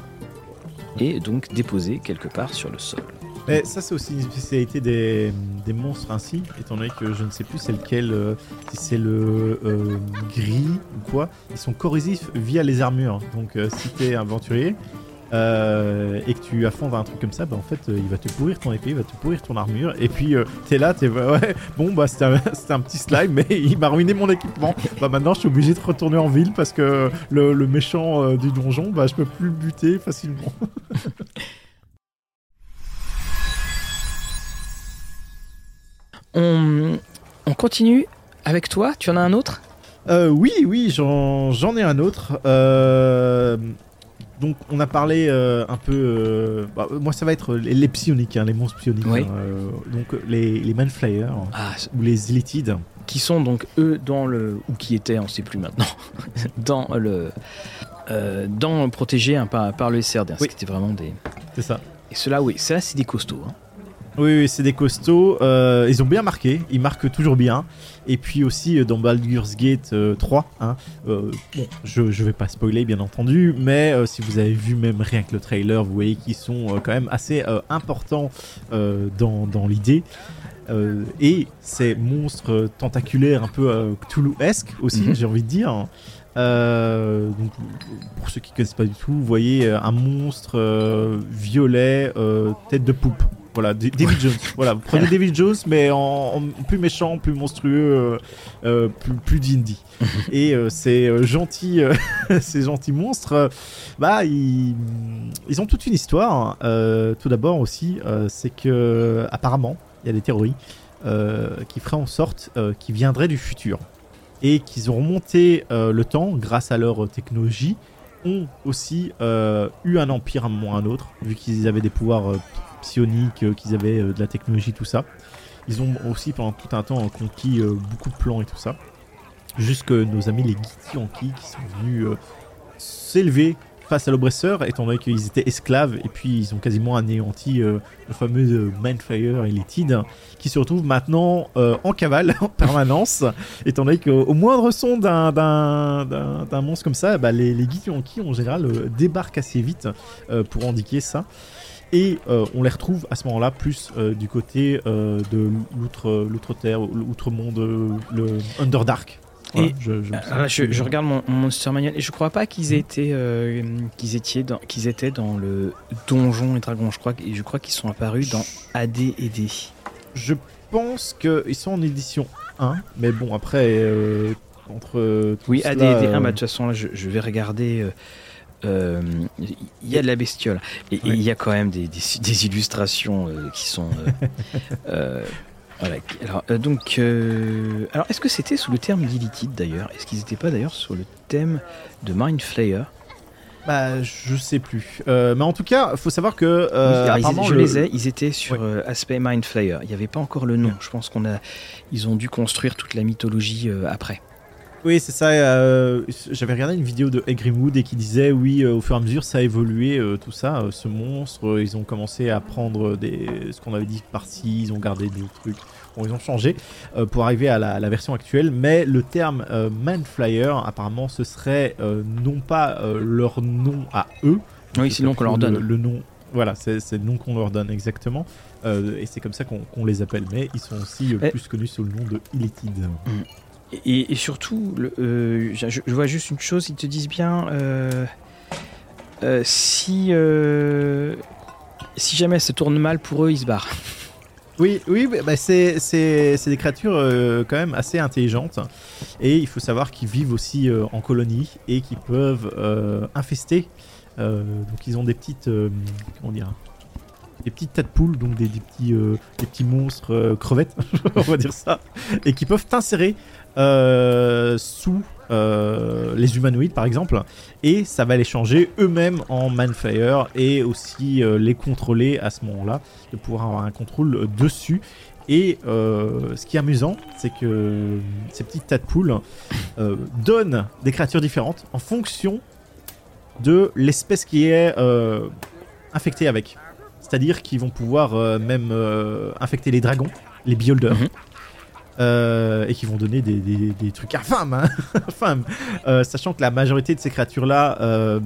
et donc déposés quelque part sur le sol. Mais ça, c'est aussi une spécialité des, des monstres ainsi, étant donné que je ne sais plus c'est lequel, euh, si c'est le euh, gris ou quoi. Ils sont corrosifs via les armures. Donc, euh, si t'es aventurier euh, et que tu affrontes un truc comme ça, bah en fait, euh, il va te pourrir ton épée, il va te pourrir ton armure, et puis euh, t'es là, t'es ouais, bon, bah c'était un, un, petit slime, mais il m'a ruiné mon équipement. Bah maintenant, je suis obligé de retourner en ville parce que le, méchant du donjon, bah je peux plus buter facilement. on, on continue avec toi, tu en as un autre? Oui, oui, j'en ai un autre. Euh, donc, on a parlé euh, un peu. euh, bah, moi, ça va être les, les psioniques, hein, les monstres psioniques. Oui. hein, euh, donc, les, les Manflyers Ah, ou les Elitides. qui sont donc eux dans le ou qui étaient, on sait plus maintenant, dans le euh, dans protégé hein, par, par le SRD. Oui. C'était vraiment des. C'est ça. Et ceux-là, oui, ceux-là, c'est des costauds. hein. Oui, oui, c'est des costauds. euh, ils ont bien marqué. Ils marquent toujours bien. Et puis aussi euh, dans Baldur's Gate euh, 3. hein, euh, bon, je, je vais pas spoiler, bien entendu. Mais si vous avez vu même rien que le trailer, vous voyez qu'ils sont quand même assez importants dans, dans l'idée. Et ces monstres tentaculaires un peu Cthulhu-esque aussi, Mhm. j'ai envie de dire. Euh, donc, pour ceux qui connaissent pas du tout, vous voyez un monstre euh, violet, euh, tête de poupe. Voilà, David Jones. Voilà, vous prenez David Jones, mais en, en plus méchant, plus monstrueux, euh, euh, plus, plus D&D. Et euh, ces euh, gentils, euh, ces gentils monstres, bah, ils, ils ont toute une histoire. Euh, tout d'abord aussi, c'est que apparemment, il y a des théories qui feraient en sorte qu'ils viendraient du futur et qu'ils ont remonté le temps grâce à leur technologie, ont aussi euh, eu un empire à un moment ou à un autre, vu qu'ils avaient des pouvoirs euh, psioniques, euh, qu'ils avaient euh, de la technologie, tout ça. Ils ont aussi pendant tout un temps conquis euh, beaucoup de plans et tout ça. Jusque nos amis les Githyanki qui sont venus s'élever face à l'oppresseur, étant donné qu'ils étaient esclaves, et puis ils ont quasiment anéanti le fameux euh, et les Tides, qui se retrouvent maintenant en cavale en permanence, étant donné qu'au au moindre son d'un- monstre comme ça, bah, les, les Githyanki en général débarquent assez vite pour indiquer ça. Et euh, on les retrouve à ce moment-là plus euh, du côté euh, de l'outre- l'outre-terre, l'outre-monde, le Underdark. Voilà, Et- je, je- Ah, là, je, je regarde mon, mon Monster Manual et je crois pas qu'ils euh, étaient dans, qu'ils étaient dans le Donjon et Dragon. Je crois, que- je crois qu'ils sont apparus dans AD et D. Je pense qu'ils sont en édition 1, mais bon, après, euh, entre. euh, Oui, AD et D1. euh, Bah, de toute façon, là, je vais regarder. Euh, euh, Il y a de la bestiole et et il y a quand même des, des, des illustrations euh, qui sont. euh, voilà. Alors, donc, alors, est-ce que c'était sous le terme d'Illithid d'ailleurs? Est-ce qu'ils n'étaient pas d'ailleurs sur le thème de Mind Flayer Bah, je sais plus. Mais en tout cas, faut savoir que. Oui, ils- je le- les ai, ils étaient sur Ouais. Aspect Mind Flayer. Il n'y avait pas encore le nom. Je pense qu'on a, ils ont dû construire toute la mythologie après. Oui, c'est ça. euh, J'avais regardé une vidéo de Egg Greenwood et qui disait oui, euh, au fur et à mesure, ça a évolué, euh, tout ça. ce monstre, ils ont commencé à prendre des, ce qu'on avait dit par-ci, ils ont gardé des trucs. Bon, ils ont changé pour arriver à la, la version actuelle. Mais le terme Manflyer, apparemment, ce serait non pas leur nom à eux. Oui, c'est le nom qu'on leur le- donne. Le, nom. Voilà, c'est le nom qu'on leur donne exactement. Euh, et c'est comme ça qu'on les appelle. Mais ils sont aussi euh, plus connus sous le nom de Illithid. Et, surtout, euh, je, vois juste une chose. Ils te disent bien euh, euh, si si jamais ça tourne mal pour eux, ils se barrent. Oui, oui, bah, bah, c'est des créatures quand même assez intelligentes. Et il faut savoir qu'ils vivent aussi en colonie et qu'ils peuvent infester. Donc ils ont des petites. comment dire des petites tas de poules, donc des, des petits, des petits monstres crevettes, on va dire ça, et qui peuvent t'insérer sous euh, les humanoïdes par exemple, et ça va les changer eux-mêmes en manfire et aussi euh, les contrôler à ce moment-là, de pouvoir avoir un contrôle euh, dessus. Et euh, ce qui est amusant, c'est que ces petites tas de poules euh, donnent des créatures différentes en fonction de l'espèce qui est euh, infectée avec. C'est-à-dire qu'ils vont pouvoir euh, même euh, infecter les dragons, les beholders. Mhm. Euh, et qui vont donner des, des- des trucs infâmes, hein. Infâmes. Euh, sachant que la majorité de ces créatures-là euh,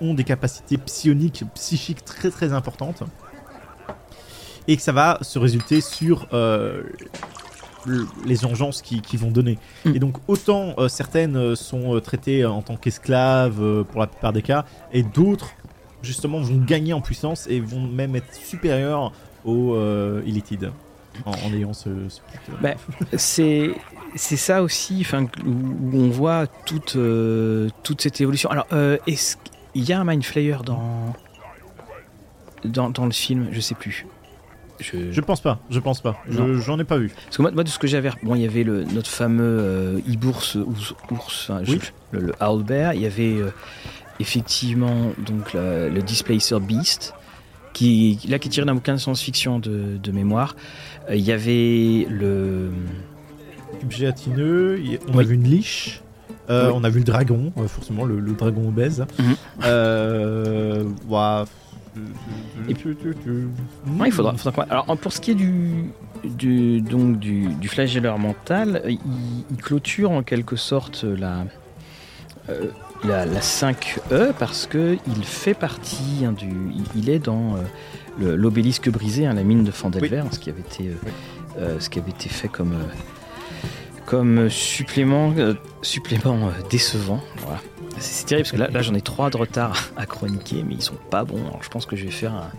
ont des capacités psioniques, psychiques très très importantes, et que ça va se résulter sur le- les engences qui, qui vont donner. Mm. Et donc autant certaines sont traitées en tant qu'esclaves pour la plupart des cas, et d'autres justement vont gagner en puissance et vont même être supérieures aux Illithid en, en ayant ce, ce euh, Bah, c'est c'est ça aussi, enfin où, on voit toute euh, toute cette évolution. Alors, euh, est-ce qu'il y a un Mind Flayer dans dans dans le film? Je sais plus. je... Je pense pas, je pense pas. Je-. J'en ai pas vu. Parce que moi, moi, de ce que j'avais, bon, il y avait le, notre fameux euh, e-bourse ours, ours, enfin, je Oui. sais plus, le, le Owlbear. Il y avait euh, effectivement donc la- le Displacer Beast, qui là qui est tiré d'un bouquin de science-fiction de, de mémoire. Euh, il y avait le Cube gélatineux, on a vu une liche. euh, Oui. On a vu le dragon, euh, forcément le, le dragon obèse. Mhm. Euh, ouah. Et Ouais, il faudra, faudra Alors, pour ce qui est du, du, donc, du, du flagelleur mental, il, il clôture en quelque sorte la, euh, la, la 5E parce que il fait partie hein, du. Il, il est dans l'obélisque brisé, hein, la mine de Fandelver, ce qui avait été, euh, euh, ce qui avait été fait comme. euh, comme supplément, euh, supplément décevant. Voilà. C'est terrible parce que là, là j'en ai trois de retard à chroniquer, mais ils sont pas bons. Alors je pense que je vais faire un,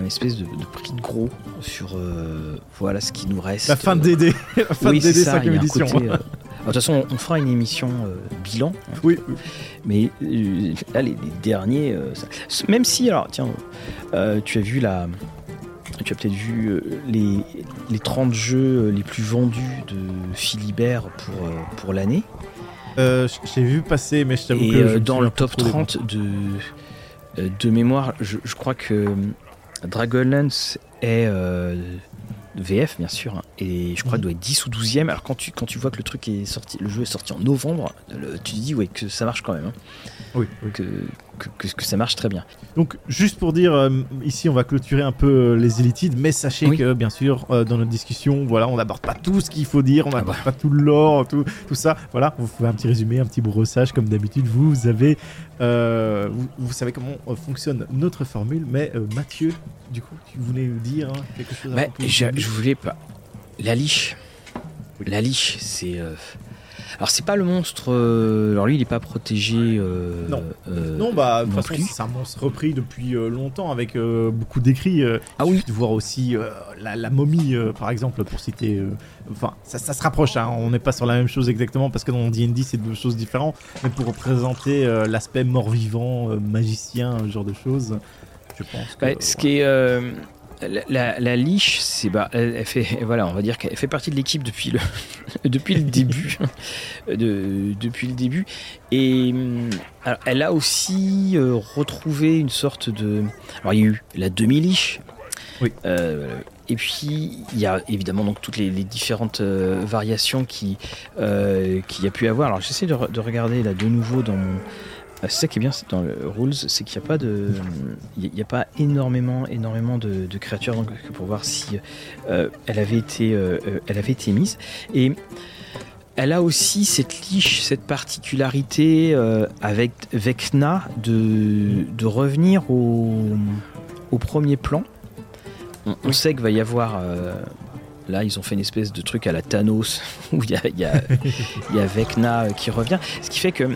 un espèce de, de prix de gros sur euh, voilà ce qui nous reste. La fin de DD. La fin oui, de DD ça. 5 il y a un édition. côté, euh, toute façon, on fera une émission euh, bilan. hein. Oui, oui. Mais euh, là, les, les derniers, euh, ça- même si, alors, tiens, tu as vu la. Tu as peut-être vu les, les 30 jeux les plus vendus de Philibert pour, pour l'année. J'ai vu passer, mais je t'avoue que. je dans le top trop des noms. 30 de, de mémoire, je, je crois que Dragonlance est VF, bien sûr, hein, et je crois qu'il doit être 10 ou 12e. Alors quand tu, quand tu vois que le truc est sorti, le jeu est sorti en novembre, le- tu te dis ouais, que ça marche quand même, hein, Oui, oui. que, que, ça marche très bien. Donc, juste pour dire, euh, ici, on va clôturer un peu euh, les élitides, mais sachez Oui. que, bien sûr, euh, dans notre discussion, voilà, on n'aborde pas tout ce qu'il faut dire, on Ah n'aborde pas tout le lore, tout, tout ça. Voilà, vous pouvez un petit résumé, un petit brossage, comme d'habitude. Vous, vous avez, euh, vous, vous savez comment euh, fonctionne notre formule, mais euh, Mathieu, du coup, tu voulais nous dire hein, quelque chose de je, je voulais pas. La liche. La liche, c'est. euh, Alors c'est pas le monstre. euh, Alors lui, il est pas protégé. euh, Non. euh, Non, bah, de toute façon, c'est un monstre repris depuis euh, longtemps avec beaucoup d'écrits. Ah oui. de voir aussi la, la momie, par exemple, pour citer. Enfin, ça, ça se rapproche, hein, on n'est pas sur la même chose exactement parce que dans D&D, c'est deux choses différentes. Mais pour représenter l'aspect mort-vivant, magicien, ce genre de choses, je pense que. Ouais, ce qui est. la, la- la liche, c'est bah, elle, elle fait voilà, on va dire qu'elle fait partie de l'équipe depuis le depuis le début, de, depuis le début, et hum, alors, elle a aussi euh, retrouvé une sorte de. Alors il y a eu la demi liche, Oui. Euh, et puis il y a évidemment donc toutes les, les différentes euh, variations qui qu'il y a pu avoir. Alors j'essaie de, re- de regarder là de nouveau dans mon C'est ça qui est bien dans le rules, c'est qu'il n'y a pas de, il n'y a pas énormément, énormément de, créatures donc pour voir si euh, elle avait été, euh, euh, elle avait été mise. Et elle a aussi cette liche, cette particularité avec Vecna de, revenir au, premier plan. On, sait qu'il va y avoir. Là, ils ont fait une espèce de truc à la Thanos où il y y y a Vecna qui revient. Ce qui fait que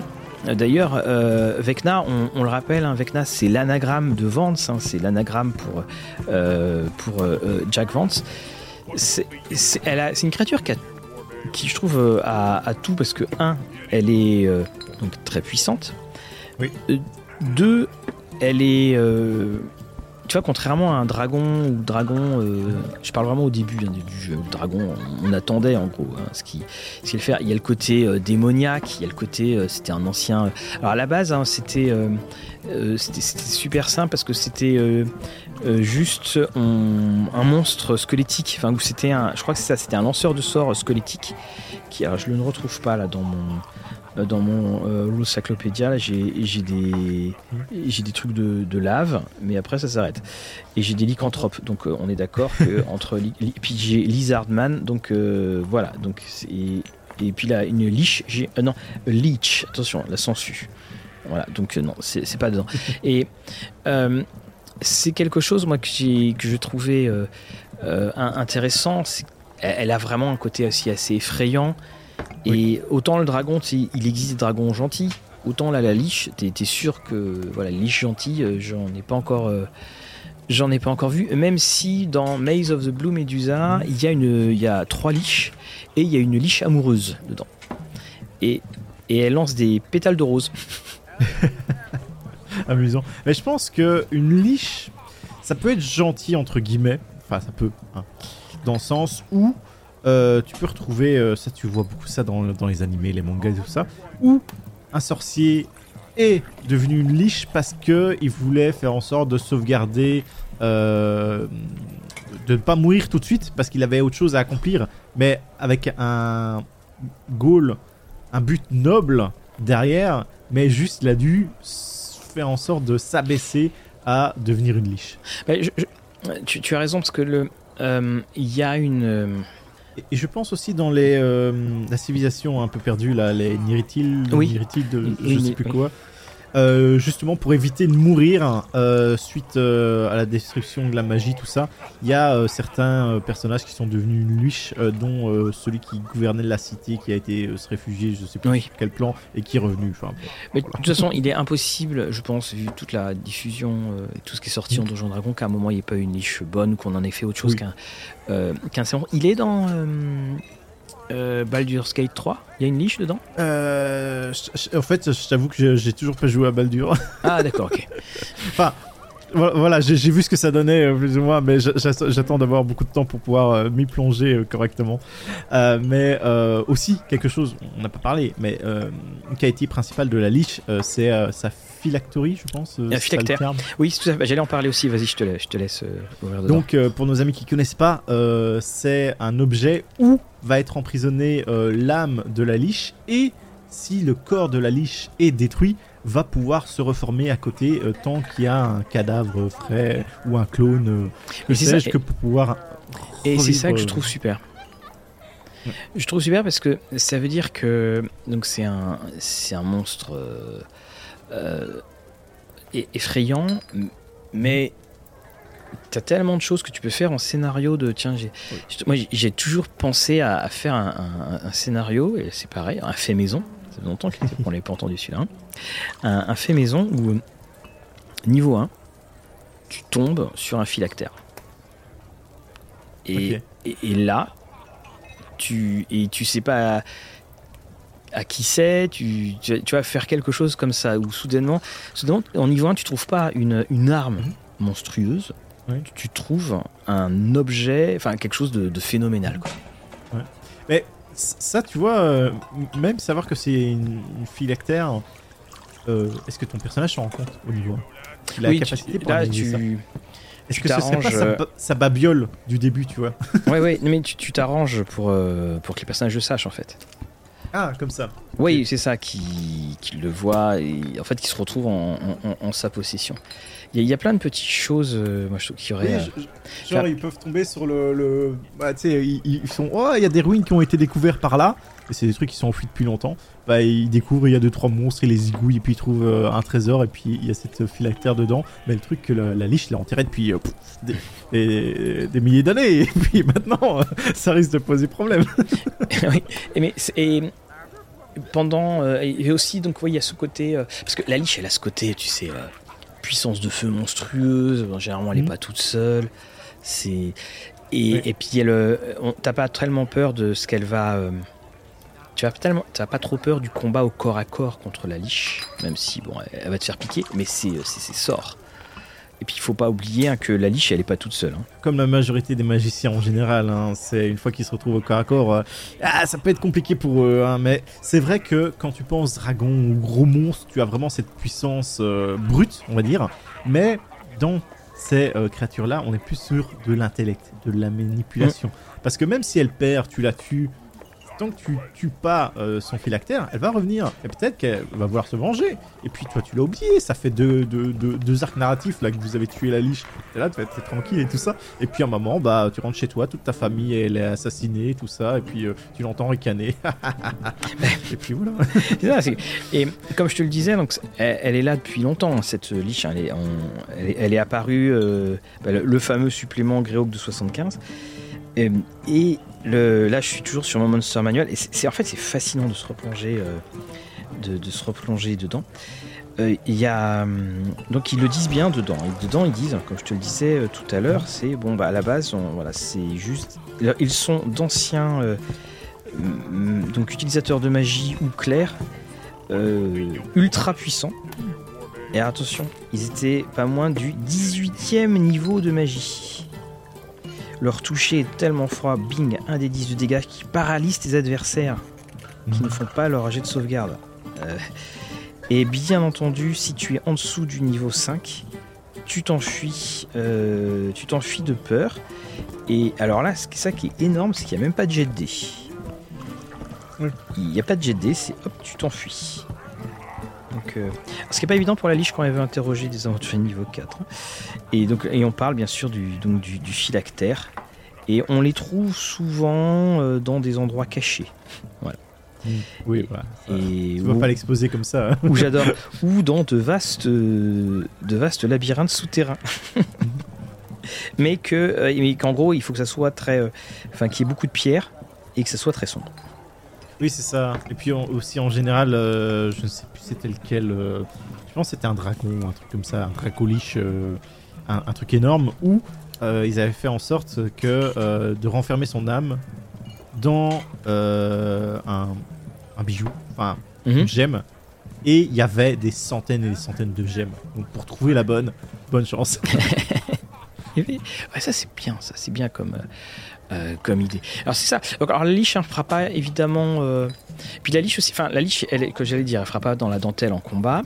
D'ailleurs, euh, Vecna, on, on le rappelle, hein, Vecna, c'est l'anagramme de Vance, hein, c'est l'anagramme pour, euh, pour euh, Jack Vance. C'est une créature qui, a- qui, je trouve, a, a tout parce que, un, elle est donc très puissante. Oui. Deux, elle est. tu vois, contrairement à un dragon ou dragon, euh, je parle vraiment au début hein, du, jeu. Le dragon, on, attendait en gros hein, ce qui ce qu'il fait. Il y a le côté euh, démoniaque, il y a le côté, euh, c'était un ancien. alors à la base, hein, c'était super simple parce que c'était juste un monstre squelettique. Enfin, c'était un, je crois que c'est ça, c'était un lanceur de sorts squelettique. Qui, je le ne retrouve pas là dans mon dans mon euh, Rules Cyclopédia, j'ai des, j'ai des trucs de, de lave, mais après ça s'arrête. Et j'ai des lycanthropes, donc euh, on est d'accord que entre. li- li- puis j'ai Lizardman, donc euh, voilà. Donc, c'est- et puis là, une liche, j'ai. euh, non, leech, attention, la sangsue. Voilà, donc euh, non, c'est pas dedans. Et euh, c'est quelque chose, moi, que, j'ai- que je trouvais euh, euh, intéressant. Elle a vraiment un côté aussi assez effrayant. Et autant le dragon, il existe des dragons gentils, autant là la liche, t'es sûr que voilà, liche gentille, euh, j'en ai pas encore, euh, j'en ai pas encore vu. Même si dans Maze of the Blue Medusa, il y a une, il y a trois liches et il y a une liche amoureuse dedans. Et et elle lance des pétales de rose. amusant. Mais je pense que une liche, ça peut être gentil entre guillemets. enfin ça peut, hein, dans le sens où euh, tu peux retrouver, euh, ça tu vois beaucoup ça dans, dans les animés, les mangas et tout ça, où un sorcier est devenu une liche parce que il voulait faire en sorte de sauvegarder, euh, de ne pas mourir tout de suite parce qu'il avait autre chose à accomplir, mais avec un goal, un but noble derrière, mais juste il a dû faire en sorte de s'abaisser à devenir une liche. Je- tu, as raison parce que le il y a une Et- je pense aussi dans les euh, la civilisation un peu perdue, là, les Niritil, Oui. Niritil de je sais plus quoi. Euh, justement pour éviter de mourir euh, suite euh, à la destruction de la magie, tout ça, il y a certains personnages qui sont devenus euh, dont celui qui gouvernait la cité, qui a été se réfugier, je sais plus Oui. sur quel plan, et qui est revenu. Enfin, bon. Mais de toute façon, il est impossible, je pense, vu toute la diffusion et tout ce qui est sorti en Donjon Dragon, qu'à un moment il n'y ait pas une niche bonne qu'on en ait fait autre chose Oui. qu'un serment. Il est dans euh, Baldur's Gate 3 Il y a une niche dedans? Euh, en fait, je t'avoue que j'ai- toujours pas joué à Baldur. Ah, d'accord, ok. Enfin, vo- voilà, j'ai vu ce que ça donnait euh, plus ou moins, mais j'a- j'a- j'attends d'avoir beaucoup de temps pour pouvoir euh, m'y plonger correctement. Euh, mais euh, aussi quelque chose, on n'a pas parlé, mais euh, une qualité principale de la liche, c'est sa phylacterie, je pense. euh, phylactère. terme. Oui, c'est tout à fait. J'allais en parler aussi. Vas-y, je te laisse, je te laisse euh, ouvrir. Donc, euh, pour nos amis qui connaissent pas, c'est un objet où va être emprisonnée l'âme de la liche et si le corps de la liche est détruit, va pouvoir se reformer à côté euh, tant qu'il y a un cadavre frais ou un clone. euh, c'est que pour pouvoir. Et c'est ça que je trouve super. Ouais. Je trouve super parce que ça veut dire que donc c'est un c'est un monstre euh, euh, effrayant, mais t'as tellement de choses que tu peux faire en scénario de tiens j'ai Oui. j'ai- moi j'ai- j'ai toujours pensé à, à faire un, un- un scénario et c'est pareil un fait maison ça fait longtemps qu'on l'avait pas entendu celui-là hein. un, un fait maison où niveau 1 tu tombes sur un phylactère et, et, et là, tu, et tu sais pas à, qui c'est, tu, tu, tu vas faire quelque chose comme ça, où soudainement, soudainement en niveau 1, tu trouves pas une, une arme Mhm. monstrueuse, Oui. tu, tu trouves un objet, enfin quelque chose de, de phénoménal. Quoi. Mais ça, tu vois, euh, même savoir que c'est une, une phylactère, euh, est-ce que ton personnage s'en rend compte au niveau? 1 Il a Oui, la tu- capacité pour là, tu, Est-ce que ce serait pas sa, ba- sa babiole du début, tu vois? Ouais, ouais, mais tu tu t'arranges pour, euh, pour que les personnages le sachent en fait. Ah, comme ça. Oui, c'est ça, qui, qui le voit et en fait qui se retrouve en, en- en sa possession. Il y, a, il y a plein de petites choses, euh, moi je trouve qu'il y aurait. Oui, euh, je- genre ils peuvent tomber sur le, le- bah, tu sais ils, ils sont oh il y a des ruines qui ont été découvertes par là et c'est des trucs qui sont enfouis depuis longtemps. Bah ils découvrent il y a deux trois monstres ils les zigouillent et puis ils trouvent euh, un trésor et puis il y a cette phylactère dedans. Mais le truc que la, la liche l'a enterré depuis euh, pff, des, des- des milliers d'années. Et puis maintenant euh, ça risque de poser problème. Oui, et mais c'est- et pendant euh, et aussi donc il y a ce côté parce que la liche elle a ce côté tu sais puissance de feu monstrueuse. Généralement elle est Mhm. pas toute seule. C'est et, et puis elle on- t'as pas tellement peur de ce qu'elle va tu as tellement t'as pas trop peur du combat au corps à corps contre la liche même si bon elle, va te faire piquer mais c'est c'est ses sorts et puis il faut pas oublier hein, que la liche elle est pas toute seule hein. comme la majorité des magiciens en général hein, c'est une fois qu'ils se retrouvent au corps à corps euh, ah, ça peut être compliqué pour eux mais c'est vrai que quand tu penses dragon ou gros monstre tu as vraiment cette puissance euh, brute on va dire. Mais dans ces euh, créatures là on est plus sur de l'intellect de la manipulation. Parce que même si elle perd tu la tues tant que tu tues pas euh, son phylactère, elle va revenir. Et peut-être qu'elle va vouloir se venger. Et puis toi, tu l'as oublié. Ça fait deux, arcs narratifs là que vous avez tué la liche. Et là, être tranquille et tout ça. Et puis à un moment, bah, tu rentres chez toi, toute ta famille elle est assassinée, tout ça. Et puis euh, tu l'entends ricaner. et puis voilà. Ça, et comme je te le disais, donc, elle, est là depuis longtemps, cette liche. Elle est, apparue, euh, bah, le, fameux supplément Greyhawk de 75. Et, et le, là, je suis toujours sur mon Monster Manual. Et c'est en fait, c'est fascinant de se replonger, euh, de, de se replonger dedans. Euh, Il y a hum, donc ils le disent bien dedans. Et dedans, ils disent, comme je te le disais euh, tout à l'heure, c'est bon bah à la base, on- voilà, c'est juste. Ils sont d'anciens euh, hum, donc utilisateurs de magie ou clercs euh, ultra puissants. Et attention, ils étaient pas moins du 18e niveau de magie. Leur toucher est tellement froid, bing, un des 10 de dégâts qui paralyse tes adversaires qui ne font pas leur jet de sauvegarde. Euh, et bien entendu, si tu es en dessous du niveau 5, tu t'enfuis, euh, tu t'enfuis de peur. Et alors là, c'est ça qui est énorme, c'est qu'il n'y a même pas de jet de. Oui. Il n'y a pas de jet de dés, c'est hop, tu t'enfuis. Donc, euh, ce qui n'est pas évident pour la liche quand elle veut interroger des aventuriers niveau 4. hein. Et, donc, et on parle bien sûr du, donc, du, du phylactère. Et on les trouve souvent euh, dans des endroits cachés. Oui, voilà. Et Tu vas où- pas l'exposer comme ça. hein. où j'adore, ou dans de vastes, euh, de vastes labyrinthes souterrains. mais que, euh, mais qu'en gros, il faut que ça soit très, enfin, qu'il y ait beaucoup de pierres et que ça soit très sombre. Oui, c'est ça. Et puis aussi en général, euh, je ne sais plus c'était lequel. euh, je pense que c'était un dragon, un truc comme ça, un dracoliche, euh, un, un truc énorme où euh, ils avaient fait en sorte que de renfermer son âme dans un, un bijou, enfin Mhm. une gemme. Et il y avait des centaines et des centaines de gemmes. Donc pour trouver la bonne, bonne chance. Ouais, ça c'est bien, ça c'est bien comme, euh, euh, comme idée. Alors c'est ça. Donc, alors la liche ne fera pas évidemment. euh, Puis la liche aussi, enfin la liche, elle, est- que j'allais dire, elle fera pas dans la dentelle en combat,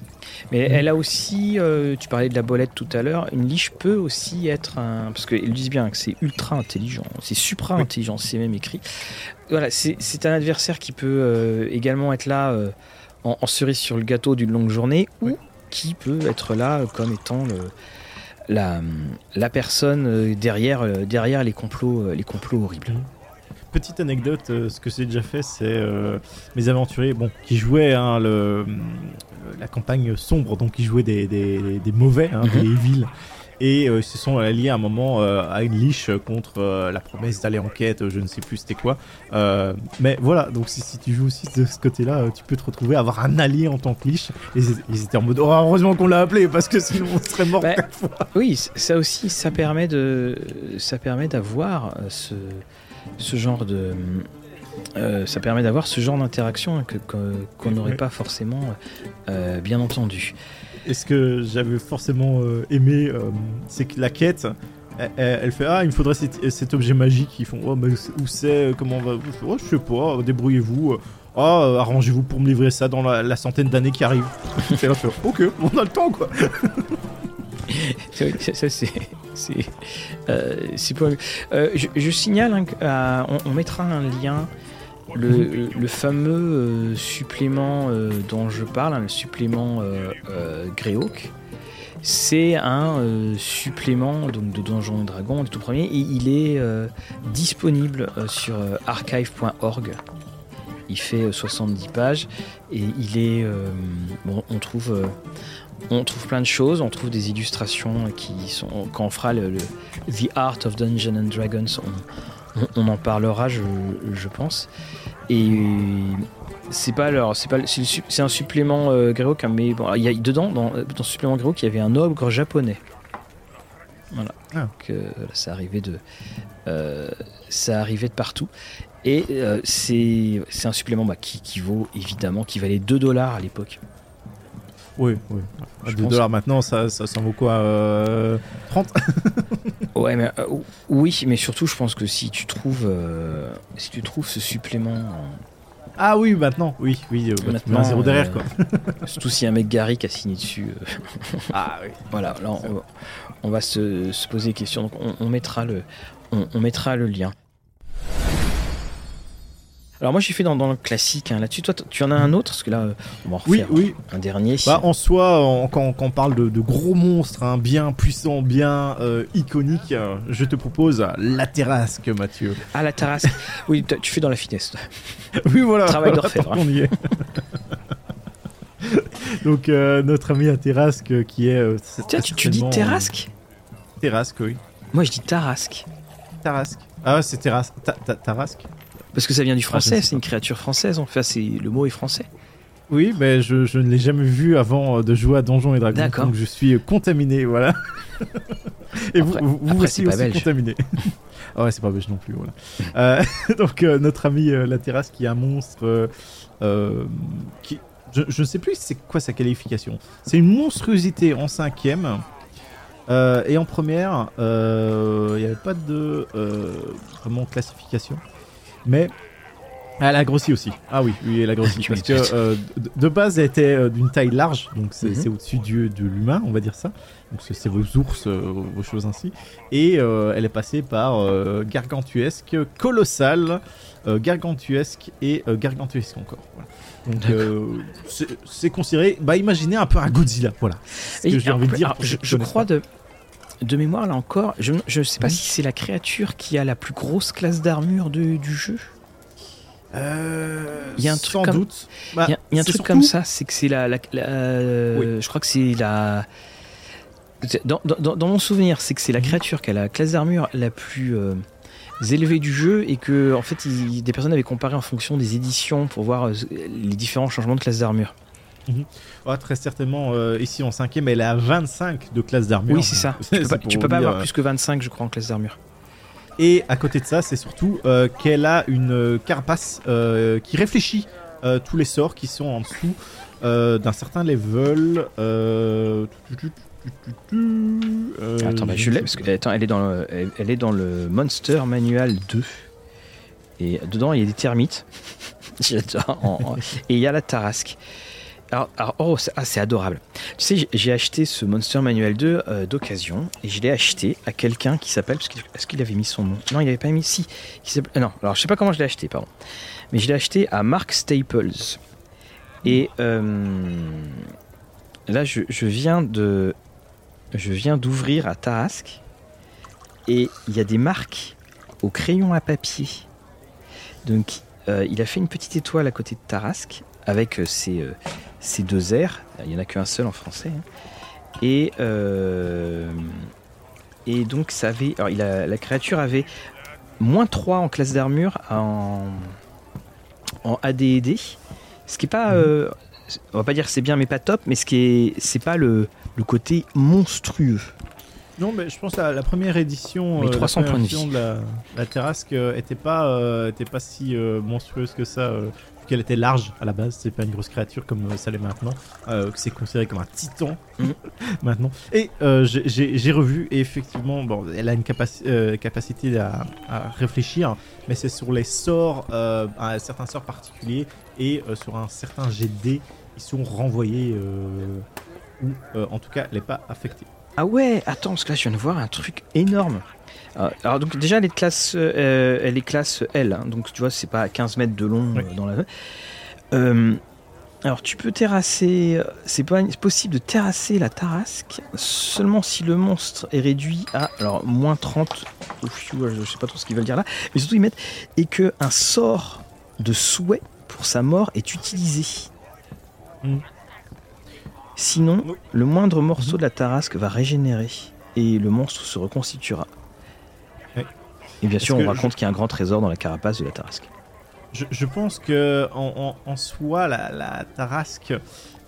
mais Mhm. elle a aussi. euh, tu parlais de la bolette tout à l'heure. Une liche peut aussi être un, parce qu'ils disent bien que c'est ultra intelligent, c'est supra intelligent, c'est même écrit. Voilà, c'est un adversaire qui peut également être là en, en cerise sur le gâteau d'une longue journée, ou qui peut être là comme étant le la, la personne euh, derrière, euh, derrière les, complots, euh, les complots horribles. Petite anecdote, ce que j'ai déjà fait, c'est euh, mes aventuriers, bon, qui jouaient hein, le, la campagne sombre, donc ils jouaient des, des, des mauvais, hein, Mhm. des evil, et euh, ils se sont alliés à un moment euh, à une liche contre euh, la promesse d'aller en quête, je ne sais plus c'était quoi. Mais voilà, donc si, si tu joues aussi de ce côté-là, tu peux te retrouver à avoir un allié en tant que liche. Et ils, étaient en mode, oh, heureusement qu'on l'a appelé, parce que sinon on serait mort. Bah, fois. Oui, ça aussi, ça permet de, ça permet d'avoir ce, ce genre de, euh, ça permet d'avoir ce genre d'interaction hein, qu'on n'aurait pas forcément, euh, bien entendu. Et ce que j'avais forcément euh, aimé, euh, c'est que la quête, elle, fait Ah, il me faudrait cet, objet magique. Ils font Oh, mais où c'est Comment on va Oh, je sais pas, débrouillez-vous. Euh, arrangez-vous pour me livrer ça dans la, centaine d'années qui arrivent. Et là, je fais, ok, on a le temps quoi. C'est ça, ça, c'est, c'est, euh, c'est pas- Euh, je, signale, hein, euh, on mettra un lien. Le, fameux euh, supplément euh, dont je parle, hein, le supplément euh, Greyhawk, c'est un euh, supplément donc, de Donjons et Dragons, le tout premier, et il est euh, disponible euh, sur archive.org. Il fait euh, 70 pages et il est. bon, on trouve. on trouve plein de choses, on trouve des illustrations qui sont. Quand on fera le, le The Art of Dungeons and Dragons, on, on- on en parlera, je, je pense. Et c'est pas alors, c'est pas, c'est, le un supplément euh, Greyhawk, hein, mais bon, il y a dedans dans, dans ce supplément Greyhawk, il y avait un ogre japonais. Voilà. Ah. Donc, euh, ça arrivait de, euh, ça arrivait de partout. Et euh, c'est, c'est un supplément bah, qui, qui vaut évidemment, qui valait 2 dollars à l'époque. Oui, oui. Je 2 pense- dollars maintenant, ça, ça, ça en vaut quoi euh, 30 Ouais, mais euh, oui, mais surtout, je pense que si tu trouves, euh, si tu trouves ce supplément, en- Ah oui, maintenant, oui, oui. euh, Maintenant, un zéro derrière euh, quoi. surtout si un mec Gary qui a signé dessus, euh, Ah oui. voilà, là, on, on va se, se poser des questions. Donc, on, on mettra le, on, on mettra le lien. Alors moi j'ai fait dans, dans le classique hein. là-dessus. Toi tu en as un autre? Parce que là on va en Oui, refaire oui. un dernier. Bah, en soi, quand, quand on parle de, de gros monstres, hein, bien puissants, bien euh, iconiques, euh, je te propose la terrasque, Mathieu. Ah la Tarasque. oui, tu fais dans la finesse. Oui, voilà. Travail d'orfèvre, qu'on y est. Donc, euh, notre ami à Terrasque, qui est. Tiens, tu, tu dis Terrasque? Terrasque, oui. Moi je dis Tarasque. Tarasque. Ah, c'est Terrasque. Ta- ta- Tarasque? Parce que ça vient du Ah, français, c'est une créature française. Enfin, le mot est français. Oui, mais je, je ne l'ai jamais vu avant euh, de jouer à Donjons et Dragons. Donc, je suis contaminé, voilà. et vous, Après- vous, vous après, aussi, pas aussi contaminé. ah ouais, c'est pas belge non plus, voilà. Euh, donc, euh, notre ami euh, la terrasse qui est un monstre qui. Je, ne sais plus c'est quoi sa qualification. C'est une monstruosité en cinquième et en première, il n'y avait pas de vraiment classification? Mais elle a grossi aussi. Ah oui, oui, elle a grossi. Parce que euh, de, de base, elle était euh, d'une taille large, donc c'est Mhm. au-dessus du- de l'humain, on va dire ça. Donc c'est vos ours, euh, vos choses ainsi. Et euh, elle est passée par gargantuesque, colossal, euh, gargantuesque et gargantuesque encore. Voilà. Donc c'est considéré, bah imaginez un peu un Godzilla, voilà. Ce que j'ai envie de dire. je, crois de, de mémoire là encore, je ne sais pas si c'est la créature qui a la plus grosse classe d'armure de- du jeu. Euh, Il y a un truc sans comme- doute. Bah, Il y a, il y a un c'est truc surtout- comme ça, c'est que c'est la, la- la- euh, Oui. je crois que c'est la, dans, dans- dans mon souvenir, c'est que c'est la Mhm. créature qui a la classe d'armure la plus euh, élevée du jeu et que en fait il- des personnes avaient comparé en fonction des éditions pour voir euh, les différents changements de classe d'armure. Ouais, très certainement, euh, ici en cinquième, elle à 25 de classe d'armure. Oui, c'est ça. Tu peux pas, tu peux pas avoir euh, plus que 25, je crois, en classe d'armure. Et à côté de ça, c'est surtout euh, qu'elle a une carapace euh, qui réfléchit tous les sorts qui sont en dessous d'un certain level. Attends, bah, je l'ai parce que attends, elle est dans le, elle, elle est dans le Monster Manual 2 et dedans il y a des termites. J'adore. Et il y a la tarasque. Alors, alors, oh, c'est ah, c'est adorable. Tu sais, j'ai- acheté ce Monster Manual 2 euh, d'occasion et je l'ai acheté à quelqu'un qui s'appelle. que- Est-ce qu'il avait mis son nom? Non, il avait pas mis. Si. Euh, non, alors je sais pas comment je l'ai acheté, pardon. Mais je l'ai acheté à Mark Staples. Et euh, là, je, viens de. Je viens d'ouvrir à Tarasque et il y a des marques au crayon à papier. Donc, il a fait une petite étoile à côté de Tarasque avec ses, ses deux airs. Il n'y en a qu'un seul en français. hein. Et, euh, et donc, ça avait. Alors, il a, la créature avait moins 3 en classe d'armure en, en AD&D. Ce qui est pas. Euh, on va pas dire que c'est bien, mais pas top. Mais ce qui est. C'est pas le, le côté monstrueux. Non, mais je pense que la, première édition, Mais euh, la 300 première points de vie. la, la Terrasque euh, était pas, euh, était pas si euh, monstrueuse que ça. Qu'elle était large à la base, c'est pas une grosse créature comme euh, ça l'est maintenant. euh, que c'est considéré comme un titan Mhm. maintenant. Et euh, j'ai- revu et effectivement, bon, elle a une capaci- euh, capacité à, à réfléchir, mais c'est sur les sorts, euh, un certain sort particulier et sur un certain dés, ils sont renvoyés ou en tout cas, elle n'est pas affectée. Ah ouais, attends, parce que là je viens de voir un truc énorme. Euh, Alors donc déjà elle est classe, euh, elle est classe L, hein, donc tu vois c'est pas 15 mètres de long Oui. euh, dans la. Euh, alors tu peux terrasser, euh, c'est pas possible de terrasser la tarasque seulement si le monstre est réduit à alors moins 30, ouf, je sais pas trop ce qu'ils veulent dire là, mais surtout ils mettent et que un sort de souhait pour sa mort est utilisé. Mm. Sinon, Oui. le moindre morceau de la tarasque va régénérer et le monstre se reconstituera. Et bien sûr, on raconte qu'il y a un grand trésor dans la carapace de la tarasque. Je, je pense que en, en- en soi, la, la Tarasque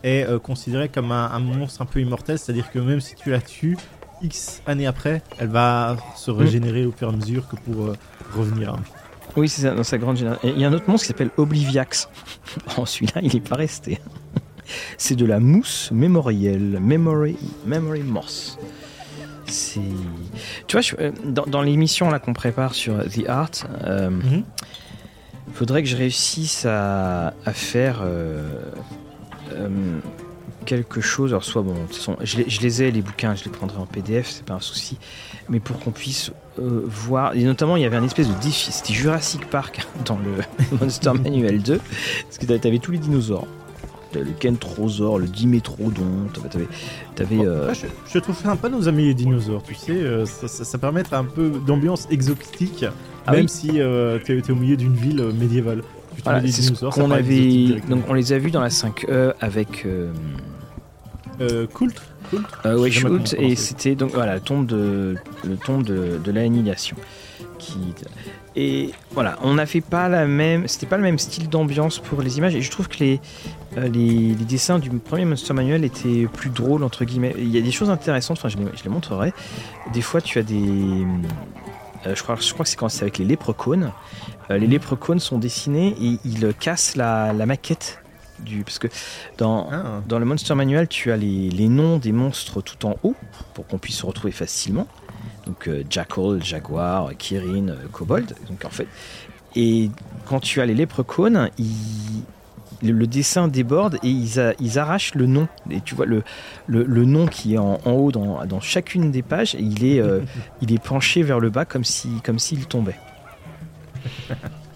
est euh, considérée comme un, un monstre un peu immortel, c'est-à-dire que même si tu la tues, X années après, elle va se régénérer au fur et à mesure que pour euh, revenir. Oui, c'est ça, dans sa grande génération. Il y a un autre monstre qui s'appelle Obliviax. Bon, celui-là, il n'est pas resté. C'est de la mousse mémorielle, memory, memory moss. C'est, tu vois, je- euh, dans, dans l'émission là qu'on prépare sur The Art, euh, Mhm. faudrait que je réussisse à, à faire euh, euh, quelque chose. Alors, soit bon, de toute façon, je les, je les ai les bouquins, je les prendrai en PDF, c'est pas un souci. Mais pour qu'on puisse voir, et notamment, il y avait un espèce de défi. C'était Jurassic Park dans le Monster Manual 2, parce que t'a- t'avais tous les dinosaures. Le Kentrosaure, le Dimétrodon, t'avais, t'avais, Bon, euh, je, je trouve sympa nos amis les dinosaures, tu sais, euh, ça, ça, ça permet un peu d'ambiance exotique, Ah même oui. si euh, t'es t'es au milieu d'une ville euh, médiévale. Tu voilà, c'est ce qu'on avait. Donc, on les a vus dans la 5E avec. Kult Euh, ouais, et c'était donc voilà le tombe de le tombe de, de l'annihilation. Qui et voilà, on n'avait pas la même, c'était pas le même style d'ambiance pour les images et je trouve que les, euh, les les dessins du premier Monster Manual étaient plus drôles entre guillemets. Il y a des choses intéressantes, enfin je les, je les montrerai. Des fois tu as des euh, je crois, je crois que c'est quand c'est avec les léprechaunes. Euh, les léprechaunes sont dessinés et ils cassent la, la maquette du parce que dans Ah. dans le Monster Manual, tu as les, les noms des monstres tout en haut pour qu'on puisse se retrouver facilement. Donc euh, Jackal, Jaguar, Kirin, euh, Kobold. Donc en fait, et quand tu as les léprechauns, ils- le, dessin déborde et ils, a- ils arrachent le nom. Et tu vois le, le, le nom qui est en, en haut dans, dans chacune des pages, et il est euh, il est penché vers le bas comme si comme s'il tombait.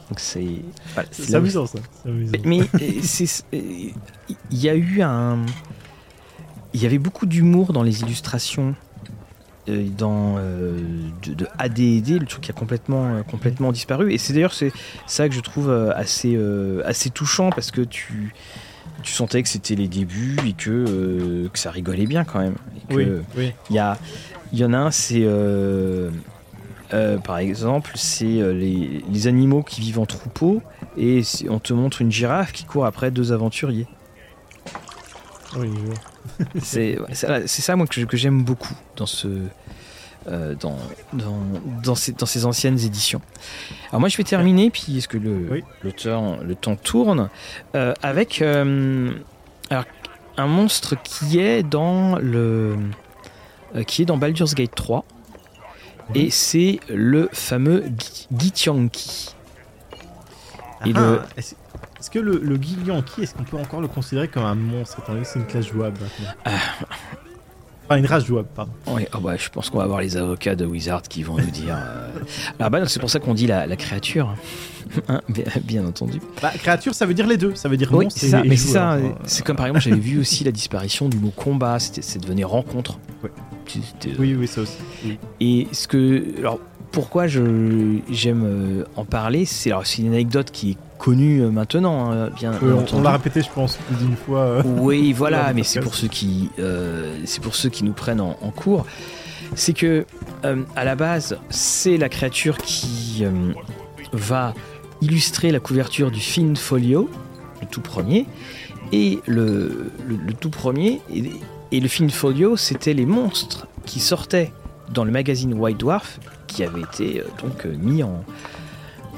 Donc c'est voilà, amusant ça. amusant. mais il y a eu un. Il y avait beaucoup d'humour dans les illustrations euh, dans euh, de, de AD&D, le truc qui a complètement euh, complètement disparu. Et c'est d'ailleurs c'est ça que je trouve assez assez touchant parce que tu tu sentais que c'était les débuts et que que ça rigolait bien quand même. Et que- Oui, oui. il y, a, il y en a un, c'est par exemple, c'est les, les animaux qui vivent en troupeau et on te montre une girafe qui court après deux aventuriers. oui vois. C'est ça moi que, j'aime beaucoup dans ce euh, dans, dans, dans, ces, dans ces anciennes éditions. Alors moi je vais terminer puis est-ce que le Oui. l'auteur le temps tourne euh, avec euh, alors, un monstre qui est dans le qui est dans Baldur's Gate 3 et c'est le fameux Gi- Githyanki. Et Ah, le- Est-ce que le, le Gillianki, est-ce qu'on peut encore le considérer comme un monstre étant donné que c'est une classe jouable maintenant? Ah. Enfin, une race jouable, pardon. Oui, oh bah, je pense qu'on va avoir les avocats de Wizard qui vont nous dire. euh, Ah bah c'est pour ça qu'on dit la, la créature, Hein, bien, bien entendu. Bah, créature, ça veut dire les deux. Ça veut dire Oui, monstre c'est et- ça. et Mais c'est ça. C'est comme par exemple, j'avais vu aussi la disparition du mot combat. C'est devenu rencontre. Ouais. C'était- Oui, oui, ça aussi. Oui. Et ce que, alors, pourquoi j'aime euh, en parler, alors c'est une anecdote qui est connue euh, maintenant, hein, bien, Oui, bien on- l'a répété, je pense, plus d'une fois. euh. Oui, voilà, mais c'est pour ceux qui, euh, c'est pour ceux qui nous prennent en, en cours. C'est que à la base, c'est la créature qui va illustrer la couverture du Fin Folio, le tout premier, et le, le- le tout premier et, et le Fin Folio, c'était les monstres qui sortaient dans le magazine White Dwarf, qui avait été euh, donc mis en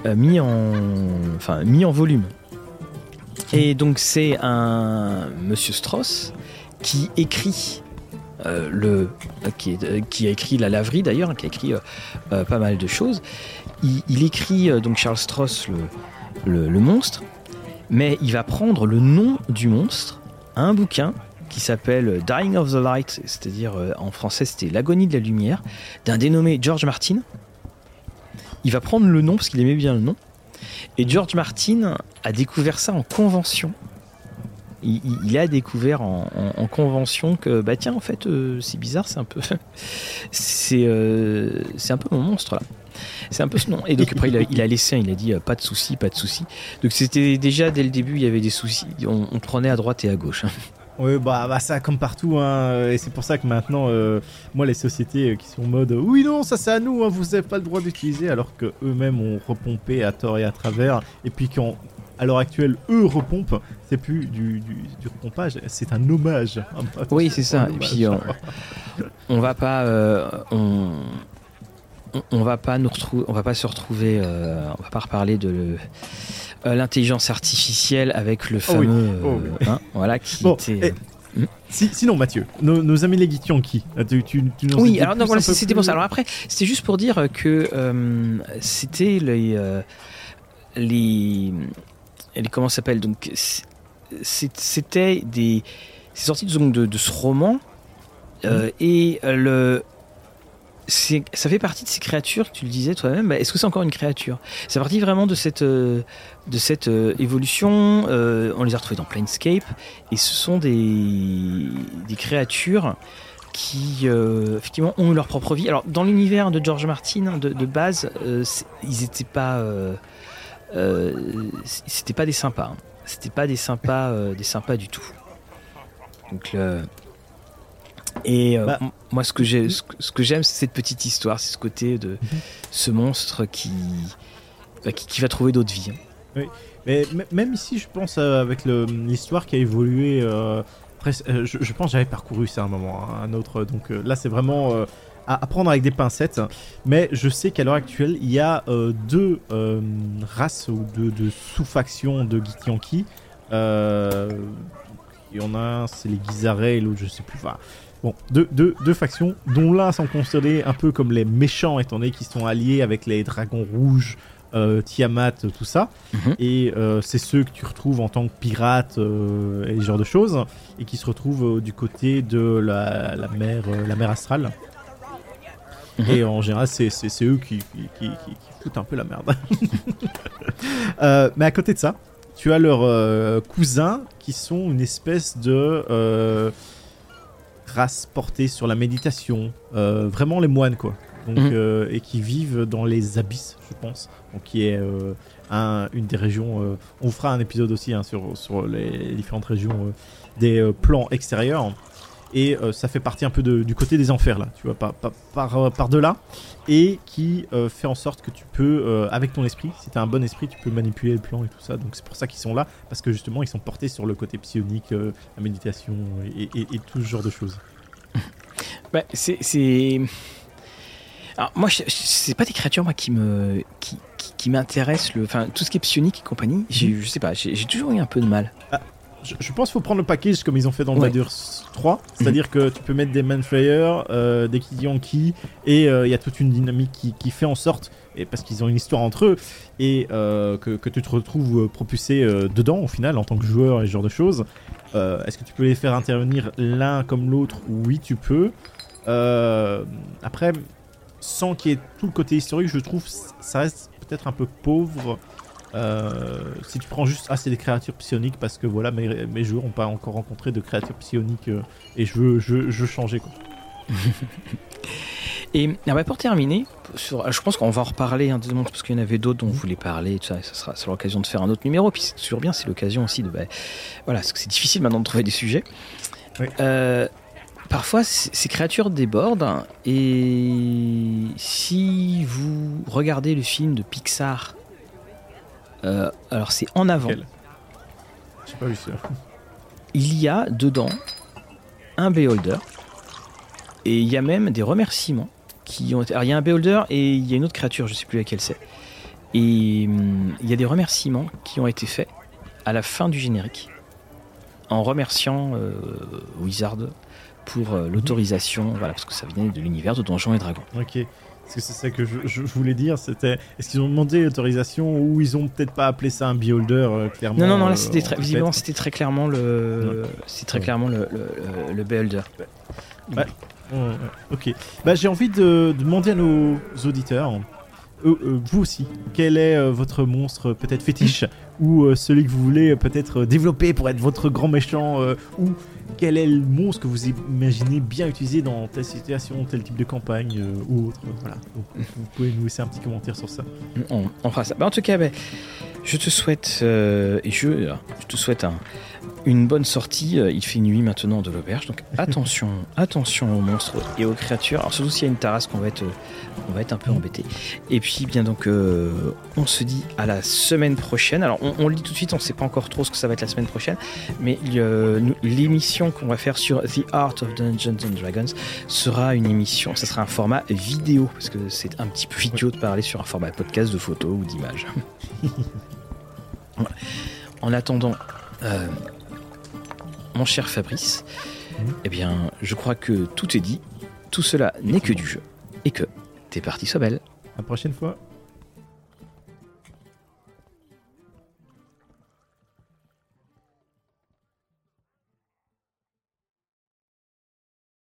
mis en enfin mis en volume. Et donc c'est un monsieur Strauss qui écrit euh, le euh, qui, euh, qui a écrit la laverie d'ailleurs, hein, qui a écrit euh, euh, pas mal de choses. Il, écrit euh, donc Charles Strauss le, le, le monstre, mais il va prendre le nom du monstre à un bouquin qui s'appelle Dying of the Light, c'est-à-dire euh, en français c'était l'agonie de la lumière, d'un dénommé George Martin. Il va prendre le nom parce qu'il aimait bien le nom. Et George Martin a découvert ça en convention. Il, il- a découvert en, en- en convention que bah tiens en fait euh, c'est bizarre c'est un peu c'est euh, c'est un peu mon monstre là c'est un peu ce nom et donc après il a, il a laissé il a dit euh, pas de souci pas de souci donc c'était déjà dès le début il y avait des soucis on, on prenait à droite et à gauche hein. Oui, bah, bah ça comme partout, hein, et c'est pour ça que maintenant, euh, moi, les sociétés euh, qui sont en mode euh, oui, non, ça c'est à nous, hein, vous n'avez pas le droit d'utiliser, alors que eux-mêmes ont repompé à tort et à travers, et puis quand à l'heure actuelle, eux repompent, c'est plus du, du, repompage, c'est un hommage. Oui, c'est ça. Et puis, on, va pas, on, va pas nous se retrouver, on va pas reparler de le- euh, l'intelligence artificielle avec le Oh oui. fameux, Oh euh, oui. hein, voilà, qui Bon, était. et- euh, Si- sinon, Mathieu, nos, nos amis les Githyanki, euh, tu, tu, tu nous Oui, alors voilà, c'était pour ça. Alors après, c'était juste pour dire que euh, c'était les, euh, les, les comment ça s'appelle donc c'était des c'est sorti donc de, de ce roman euh, et le ça fait partie de ces créatures tu le disais toi-même bah, est-ce que c'est encore une créature? C'est parti vraiment de cette euh, de cette euh, évolution euh, on les a retrouvés dans Planescape et ce sont des des créatures qui effectivement ont eu leur propre vie. Alors dans l'univers de George Martin de, base, ils n'étaient pas, c'était pas des sympas. hein. C'était pas des sympas, des sympas du tout. Donc le- et euh, Bah. moi ce que j'ai, ce que- ce j'aime, c'est cette petite histoire, c'est ce côté de ce monstre qui, bah, qui, qui va trouver d'autres vies. hein. Mais même ici, je pense euh, avec l'histoire qui a évolué. euh, pres- euh, je, je pense que j'avais parcouru ça à un moment, hein, un autre. Donc là, c'est vraiment à, prendre avec des pincettes. Mais je sais qu'à l'heure actuelle, il y a euh, deux euh, races ou deux, deux sous-factions de. Euh, Il y en a un, c'est les Guizaret et l'autre, je sais plus. Enfin, bon, deux, deux, deux factions, dont l'un sont considérés un peu comme les méchants, étant donné qu'ils sont alliés avec les dragons rouges, euh, Tiamat, tout ça. Mhm. Et euh, c'est ceux que tu retrouves en tant que pirates euh, et ce genre de choses, et qui se retrouvent euh, du côté de la, la mer, euh, la mer astrale. Mhm. Et en général, c'est, eux qui, qui, qui- foutent un peu la merde. Euh, mais à côté de ça, tu as leurs euh, cousins qui sont une espèce de euh, race portée sur la méditation. Euh, vraiment les moines, quoi. Donc, Mhm. euh, et qui vivent dans les abysses, je pense. Donc, qui est euh, un- une des régions. on fera un épisode aussi hein, sur, sur les différentes régions des plans extérieurs. Et euh, ça fait partie un peu de- du côté des enfers, là, tu vois, par, par, par, euh, par-delà. Et qui euh, fait en sorte que tu peux, euh, avec ton esprit, si tu as un bon esprit, tu peux manipuler le plan et tout ça. Donc c'est pour ça qu'ils sont là, parce que justement, ils sont portés sur le côté psionique, la méditation et, et- et tout ce genre de choses. Bah, c'est. Alors, moi, c'est pas des créatures moi, qui me. qui, qui, qui m'intéressent. Le... Enfin, tout ce qui est psionique et compagnie, j'ai- je sais pas, j'ai j'ai toujours eu un peu de mal. Je, je pense qu'il faut prendre le package comme ils ont fait dans Ouais. Baldur's 3, c'est-à-dire que tu peux mettre des Manflayer, euh, des Kidyanki, et euh, il y a toute une dynamique qui, qui fait en sorte, et parce qu'ils ont une histoire entre eux, et euh, que, que tu te retrouves euh, propulsé dedans au final en tant que joueur et ce genre de choses. Est-ce que tu peux les faire intervenir l'un comme l'autre? Oui, tu peux. Après, sans qu'il y ait tout le côté historique, je trouve ça reste peut-être un peu pauvre. Euh, si tu prends juste ah c'est des créatures psioniques parce que voilà mes, mes joueurs n'ont pas encore rencontré de créatures psioniques euh, et je veux, je, je veux changer quoi. Et ah bah, pour terminer, sur, je pense qu'on va en reparler hein, parce qu'il y en avait d'autres dont vous voulez parler, tout ça, et ça sera, sera l'occasion de faire un autre numéro. Puis c'est toujours bien, c'est l'occasion aussi de. bah, voilà, parce que c'est difficile maintenant de trouver des sujets. Oui. Euh, parfois, ces créatures débordent, et si vous regardez le film de Pixar, euh, alors c'est en avant, J'ai pas vu ça. il y a dedans un beholder, et il y a même des remerciements qui ont été. Alors il y a un beholder et il y a une autre créature, je sais plus laquelle c'est. Et hum, il y a des remerciements qui ont été faits à la fin du générique en remerciant euh, Wizard pour euh, l'autorisation, voilà, parce que ça venait de l'univers de Donjons et Dragons. Ok. Parce que c'est ça que je, voulais dire, c'était est-ce qu'ils ont demandé l'autorisation ou ils ont peut-être pas appelé ça un beholder euh, clairement Non, non, non, euh, là c'était en très, visiblement c'était très clairement le, c'est très Ouais. clairement le, le, beholder. Ouais, ouais, ok. Bah, j'ai envie de, de demander à nos auditeurs, euh, vous aussi, quel est euh, votre monstre euh, peut-être fétiche ou euh, celui que vous voulez euh, peut-être euh, développer pour être votre grand méchant euh, ou quel est le monstre que vous imaginez bien utiliser dans telle situation, tel type de campagne euh, ou autre. euh, voilà. Vous pouvez nous laisser un petit commentaire sur ça. On, fera ça. Bah, en tout cas, bah, je te souhaite euh, je, je te souhaite un- une bonne sortie. Euh, Il fait nuit maintenant de l'auberge, donc attention, attention aux monstres et aux créatures. Alors surtout s'il y a une terrasse, qu'on va être, on va être un peu embêté. Et puis bien donc, euh, on se dit à la semaine prochaine. Alors on, on le dit tout de suite, on ne sait pas encore trop ce que ça va être la semaine prochaine, mais euh, l'émission qu'on va faire sur The Art of Dungeons and Dragons sera une émission, ça sera un format vidéo parce que c'est un petit peu idiot de parler sur un format podcast de photos ou d'images. Voilà. En attendant, euh, mon cher Fabrice, Mhm. eh bien, je crois que tout est dit. Tout cela n'est que du jeu et que tes parties soient belles. À la prochaine fois.